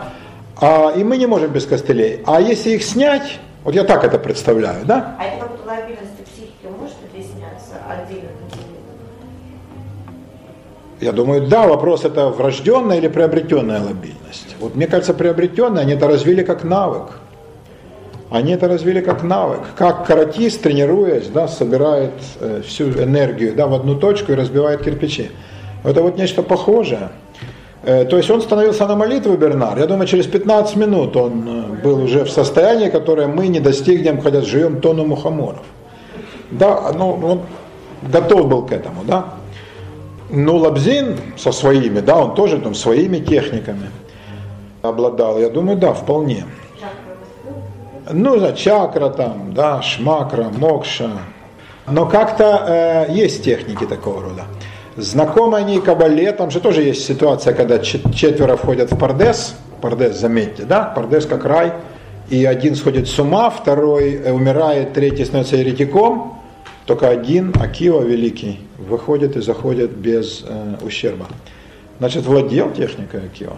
А, и мы не можем без костылей. А если их снять, вот я так это представляю, да? А это как Я думаю, да, вопрос это врожденная или приобретенная лобильность. Вот мне кажется, приобретенная, они это развили как навык. Они это развили как навык. Как каратист, тренируясь, да, собирает э, всю энергию да, в одну точку и разбивает кирпичи. Это вот нечто похожее. Э, то есть он становился на молитву Бернар. Я думаю, через 15 минут он э, был уже в состоянии, которое мы не достигнем, хотя живем тону мухоморов. Да, ну, он готов был к этому, да. Ну, Лабзин со своими, да, он тоже там своими техниками обладал. Я думаю, да, вполне. Ну, за чакра там, да, шмакра, мокша. Но как-то э, есть техники такого рода. Знакомы они кабале, там же тоже есть ситуация, когда чет- четверо входят в пардес, пардес, заметьте, да, пардес как рай, и один сходит с ума, второй э, умирает, третий становится еретиком, только один, Акива великий, выходит и заходит без э, ущерба. Значит, владел техникой Акива.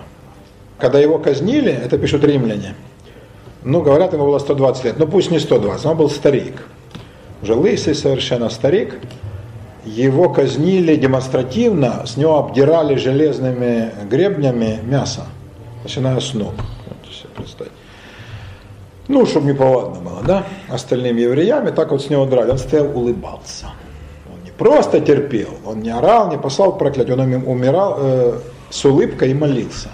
когда его казнили, это пишут римляне, ну, говорят, ему было 120 лет, ну пусть не 120, он был старик, уже лысый совершенно старик, его казнили демонстративно, с него обдирали железными гребнями мясо, начиная с ног. Вот себе представить. Ну, чтобы не повадно было, да, остальным евреям, и так вот с него драли. Он стоял, улыбался. Он не просто терпел, он не орал, не послал проклятие, он умирал э, с улыбкой и молился.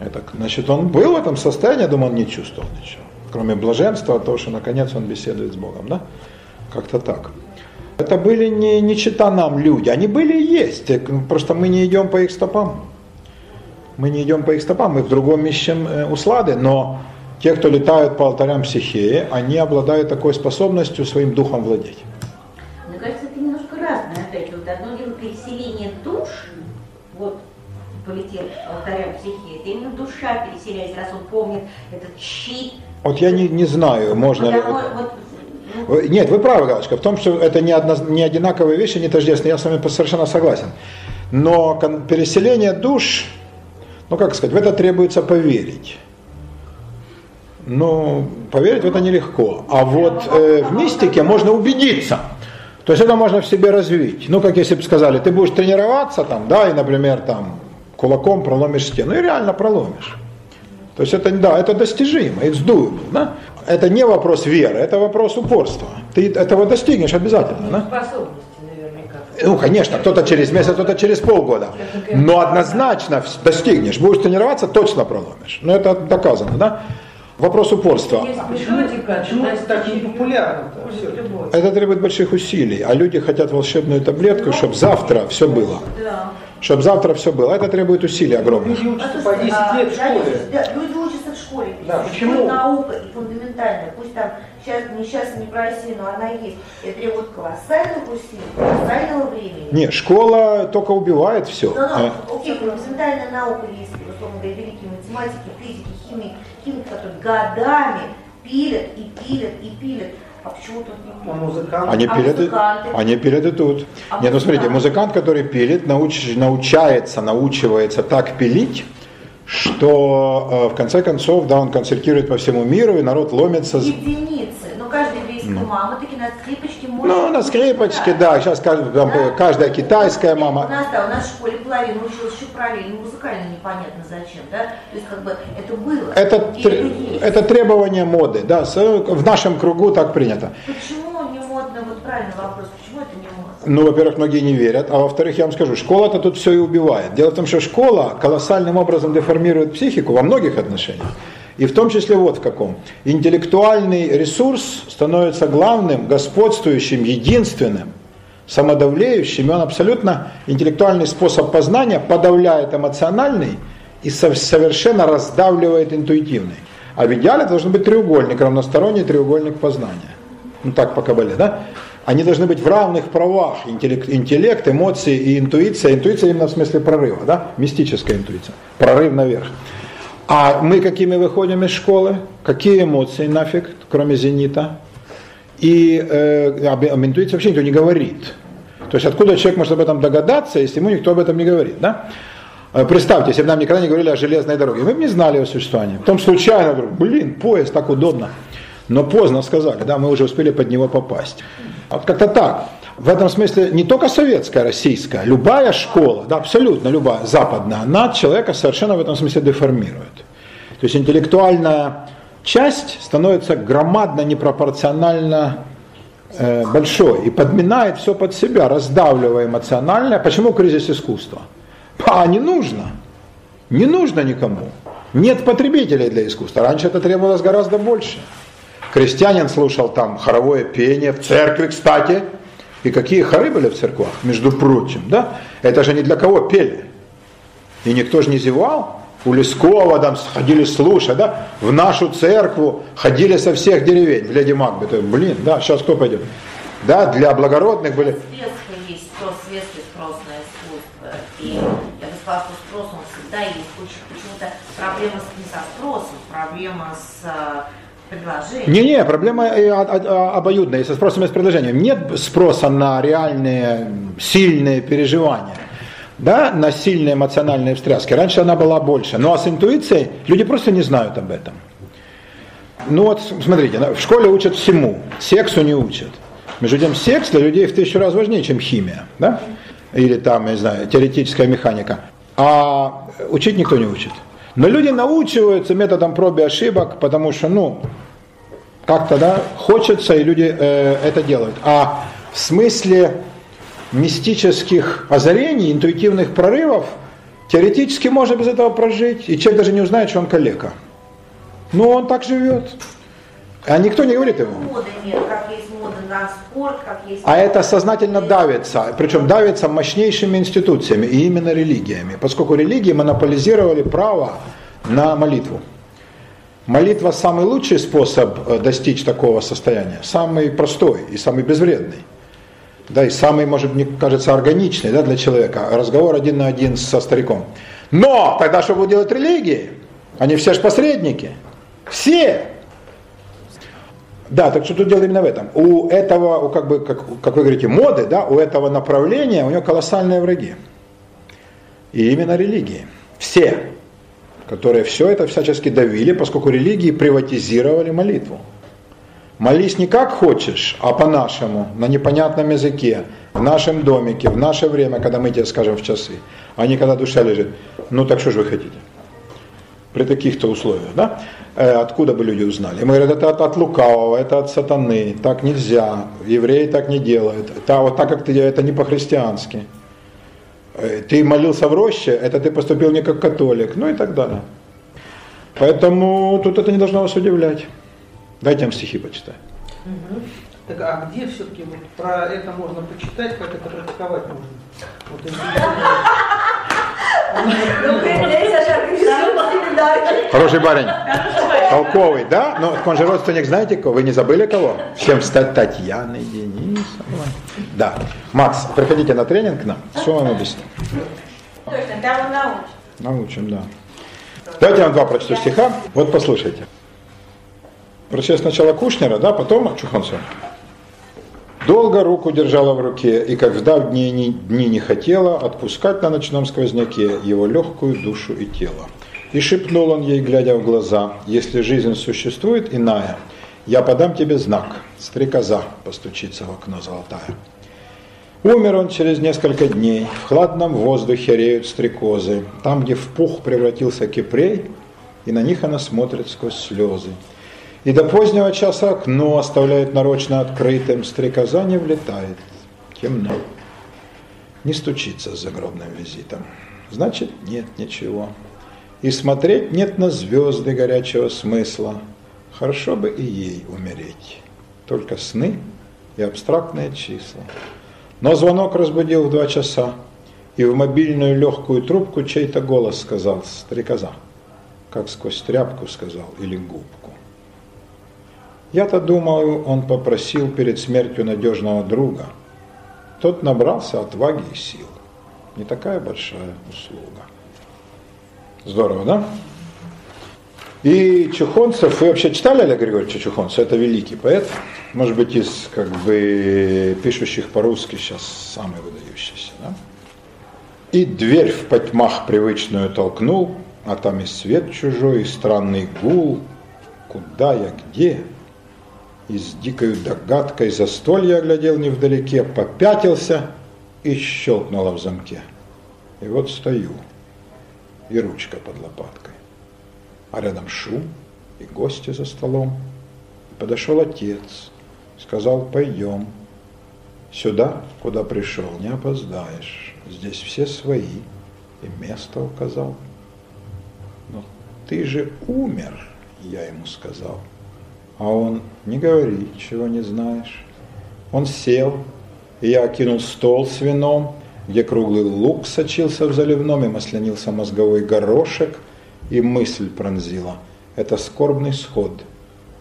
Это, значит, он был в этом состоянии, я думаю, он не чувствовал ничего. Кроме блаженства от того, что наконец он беседует с Богом, да? Как-то так. Это были не, не чита нам люди, они были и есть, э, просто мы не идем по их стопам. Мы не идем по их стопам, мы в другом ищем э, услады, но те, кто летают по алтарям психеи, они обладают такой способностью своим духом владеть. Мне кажется, это немножко разное. Опять вот одно дело переселение душ, вот полетел алтарям психеи, это именно душа переселяется, раз он помнит этот щит. Вот я не, не знаю, можно вот, ли... вот, Вы- Нет, вы правы, Галочка, в том, что это не, одно, не одинаковые вещи, не тождественные, я с вами совершенно согласен. Но переселение душ, ну как сказать, в это требуется поверить. Ну, поверить в это нелегко. А вот э, в мистике можно убедиться. То есть это можно в себе развить. Ну, как если бы сказали, ты будешь тренироваться там, да, и, например, там кулаком проломишь стену, и реально проломишь. То есть это, да, это достижимо, it's doable, да? Это не вопрос веры, это вопрос упорства. Ты этого достигнешь обязательно, да? Способности. Ну, конечно, кто-то через месяц, кто-то через полгода. Но однозначно достигнешь. Будешь тренироваться, точно проломишь. Ну, это доказано, да? Вопрос упорства. Почему, методика почему это так достичь не популярно любви, любовь. Это требует больших усилий, а люди хотят волшебную таблетку, чтобы завтра все было. Да. Чтобы завтра все было. Это требует усилий огромных. Люди учатся по 10 А, лет в школе. да, люди учатся в школе. Да, почему? наука и фундаментальная, пусть там сейчас, не сейчас не про Россию, но она есть. Это требует колоссальных усилий, колоссального времени. Не, школа только убивает все. Ну, ну, окей, фундаментальная наука есть, условно говоря, великие математики, физики, химики, химики, которые годами пилят и пилят и пилят. А почему тут не А пилят? музыканты? Они А пилят, и, музыканты? они пилят и тут. А Нет, ну смотрите, музыкант, который пилит, науч- научается, научивается так пилить, что э, в конце концов, да, он концертирует по всему миру, и народ ломится. с- Единицы. Но каждая еврейская мама таки на скрипочке может... Ну, на скрипочке, да, сейчас каждая, там, Да. каждая китайская У мама. нас, да, у нас в школе половина училась еще параллельно, музыкально непонятно зачем, да? То есть как бы это было. Это, тр- это это требование моды, да, в нашем кругу так принято. Почему не модно, вот правильный вопрос, почему это не модно? Ну, во-первых, многие не верят, а во-вторых, я вам скажу, школа-то тут все и убивает. Дело в том, что школа колоссальным образом деформирует психику во многих отношениях. И в том числе вот в каком. Интеллектуальный ресурс становится главным, господствующим, единственным, самодавлеющим, и он абсолютно интеллектуальный способ познания подавляет эмоциональный и со- совершенно раздавливает интуитивный. А в идеале должен быть треугольник, равносторонний треугольник познания. Ну так по кабале, да? Они должны быть в равных правах. Интеллект, интеллект, эмоции и интуиция. Интуиция именно в смысле прорыва, да? Мистическая интуиция. Прорыв наверх. А мы какими выходим из школы? Какие эмоции нафиг, кроме зенита? И э, об, интуиции вообще никто не говорит. То есть откуда человек может об этом догадаться, если ему никто об этом не говорит, да? Э, Представьте, если бы нам никогда не говорили о железной дороге, мы бы не знали о существовании. Потом случайно блин, поезд так удобно. Но поздно сказали, да, мы уже успели под него попасть. Вот как-то так. В этом смысле не только советская, российская, любая школа, да, абсолютно любая, западная, она человека совершенно в этом смысле деформирует. То есть интеллектуальная часть становится громадно непропорционально э, большой и подминает все под себя, раздавливая эмоционально. Почему кризис искусства? А не нужно. Не нужно никому. Нет потребителей для искусства. Раньше это требовалось гораздо больше. Крестьянин слушал там хоровое пение, в церкви, кстати. И какие хоры были в церквах, между прочим, да? Это же не для кого пели. И никто же не зевал. У Лескова там ходили слушать, да? В нашу церкву ходили со всех деревень, в Леди Макбет. Блин, да, сейчас кто пойдет? Да, для благородных были... Светское есть спрос, светский спрос на искусство. И я бы сказала, что спрос он всегда есть. Почему-то проблема не со спросом, проблема с э, предложением. Не-не, проблема э, о- о- обоюдная, со спросом и с предложением. Нет спроса на реальные, сильные переживания. да, на сильные эмоциональные встряски. Раньше она была больше. Ну а с интуицией люди просто не знают об этом. Ну вот, смотрите, в школе учат всему, сексу не учат. Между тем, секс для людей в тысячу раз важнее, чем химия, да? Или там, я не знаю, теоретическая механика. А учить никто не учит. Но люди научиваются методом проб и ошибок, потому что, ну, как-то, да, хочется, и люди э, это делают. А в смысле мистических озарений, интуитивных прорывов, теоретически можно без этого прожить, и человек даже не узнает, что он калека. Но он так живет. А никто не говорит ему. Моды нет, как есть спорт, как есть... А это сознательно давится, причем давится мощнейшими институциями, и именно религиями, поскольку религии монополизировали право на молитву. Молитва самый лучший способ э, достичь такого состояния, самый простой и самый безвредный. Да, и самый, может, мне кажется, органичный да, для человека. Разговор один на один со стариком. Но тогда что будут делать религии? Они все же посредники. Все. Да, так что тут дело именно в этом. У этого, у как бы, как, как вы говорите, моды, да, у этого направления у него колоссальные враги. И именно религии. Все которые все это всячески давили, поскольку религии приватизировали молитву. Молись не как хочешь, а по-нашему, на непонятном языке, в нашем домике, в наше время, когда мы тебе скажем в часы, а не когда душа лежит. Ну так что же вы хотите? При таких-то условиях, да? Э, откуда бы люди узнали? Мы говорим, это от, от лукавого, это от сатаны, так нельзя, евреи так не делают, это, вот так как ты, это не по-христиански. Э, ты молился в роще, это ты поступил не как католик, ну и так далее. Поэтому тут это не должно вас удивлять. Дайте им стихи почитать. Так а где все-таки вот про это можно почитать, как это практиковать можно? Вот Хороший парень. Толковый, да? Но он же родственник, знаете кого? Вы не забыли кого? Всем стать Татьяной Денисовой. Да. Макс, приходите на тренинг к нам, все вам объясню. Точно, там он научит. Научим, да. Давайте я вам два прочту стиха. Вот послушайте. Прочесть сначала Кушнера, да, потом Чухонцева. Долго руку держала в руке, и как вдав дни, не, дни не хотела отпускать на ночном сквозняке его легкую душу и тело. И шепнул он ей, глядя в глаза, если жизнь существует иная, я подам тебе знак, стрекоза постучится в окно золотая. Умер он через несколько дней, в хладном воздухе реют стрекозы, там, где в пух превратился кипрей, и на них она смотрит сквозь слезы. И до позднего часа окно оставляет нарочно открытым, стрекоза не влетает, темно. Не стучится с загробным визитом. Значит, нет ничего. И смотреть нет на звезды горячего смысла. Хорошо бы и ей умереть. Только сны и абстрактные числа. Но звонок разбудил в два часа, и в мобильную легкую трубку чей-то голос сказал «Стрекоза», как сквозь тряпку сказал или губку. Я-то думаю, он попросил перед смертью надежного друга. Тот набрался отваги и сил. Не такая большая услуга. Здорово, да? И Чухонцев, вы вообще читали Олега Григорьевича Чухонцева? Это великий поэт, может быть, из как бы пишущих по-русски сейчас самый выдающийся. Да? И дверь в потьмах привычную толкнул, а там и свет чужой, и странный гул. Куда я, где? И с дикой догадкой застолья оглядел невдалеке, попятился и щелкнула в замке. И вот стою, и ручка под лопаткой. А рядом шум и гости за столом. И подошел отец, сказал, пойдем. Сюда, куда пришел, не опоздаешь. Здесь все свои. И место указал. Но ты же умер, я ему сказал. А он, не говори, чего не знаешь. Он сел, и я окинул стол с вином, где круглый лук сочился в заливном, и маслянился мозговой горошек, и мысль пронзила. Это скорбный сход,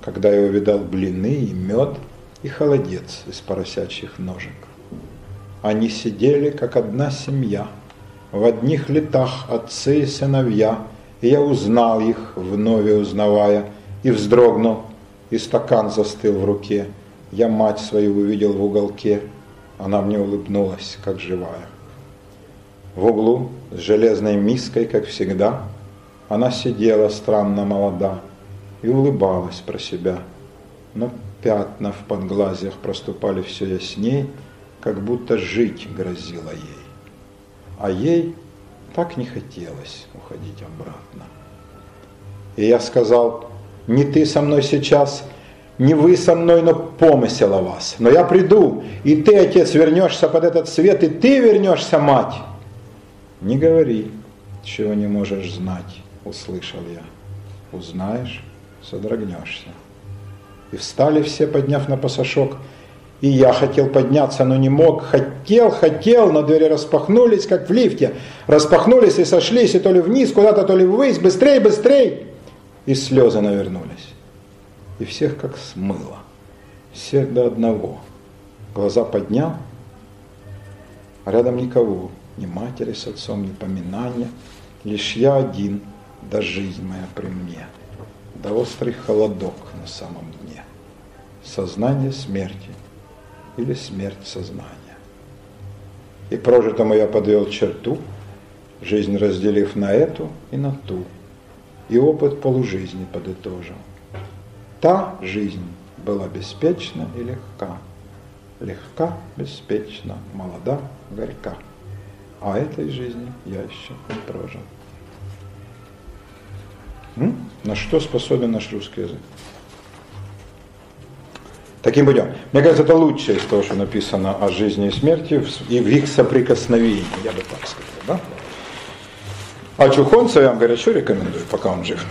когда я увидал блины и мед, и холодец из поросячьих ножек. Они сидели, как одна семья, в одних летах отцы и сыновья, и я узнал их, вновь узнавая, и вздрогнул, и стакан застыл в руке. Я мать свою увидел в уголке, она мне улыбнулась, как живая. В углу с железной миской, как всегда, она сидела странно молода и улыбалась про себя. Но пятна в подглазьях проступали все ясней, как будто жить грозило ей. А ей так не хотелось уходить обратно. И я сказал, не ты со мной сейчас, не вы со мной, но помысел о вас. Но я приду, и ты, отец, вернешься под этот свет, и ты вернешься, мать. Не говори, чего не можешь знать, услышал я. Узнаешь, содрогнешься. И встали все, подняв на пасашок. И я хотел подняться, но не мог. Хотел, хотел, но двери распахнулись, как в лифте. Распахнулись и сошлись, и то ли вниз, куда-то, то ли ввысь. Быстрей, быстрей! И слезы навернулись. И всех как смыло. Всех до одного. Глаза поднял, а рядом никого. Ни матери с отцом, ни поминания. Лишь я один, да жизнь моя при мне. Да острый холодок на самом дне. Сознание смерти или смерть сознания. И прожитому я подвел черту, жизнь разделив на эту и на ту, и опыт полужизни подытожил. Та жизнь была беспечна и легка, легка, беспечна, молода, горька. А этой жизни я еще не прожил. На что способен наш русский язык? Таким путем. Мне кажется, это лучшее из того, что написано о жизни и смерти и в их соприкосновении, я бы так сказал. Да? А Чухонца я вам горячо рекомендую, пока он жив.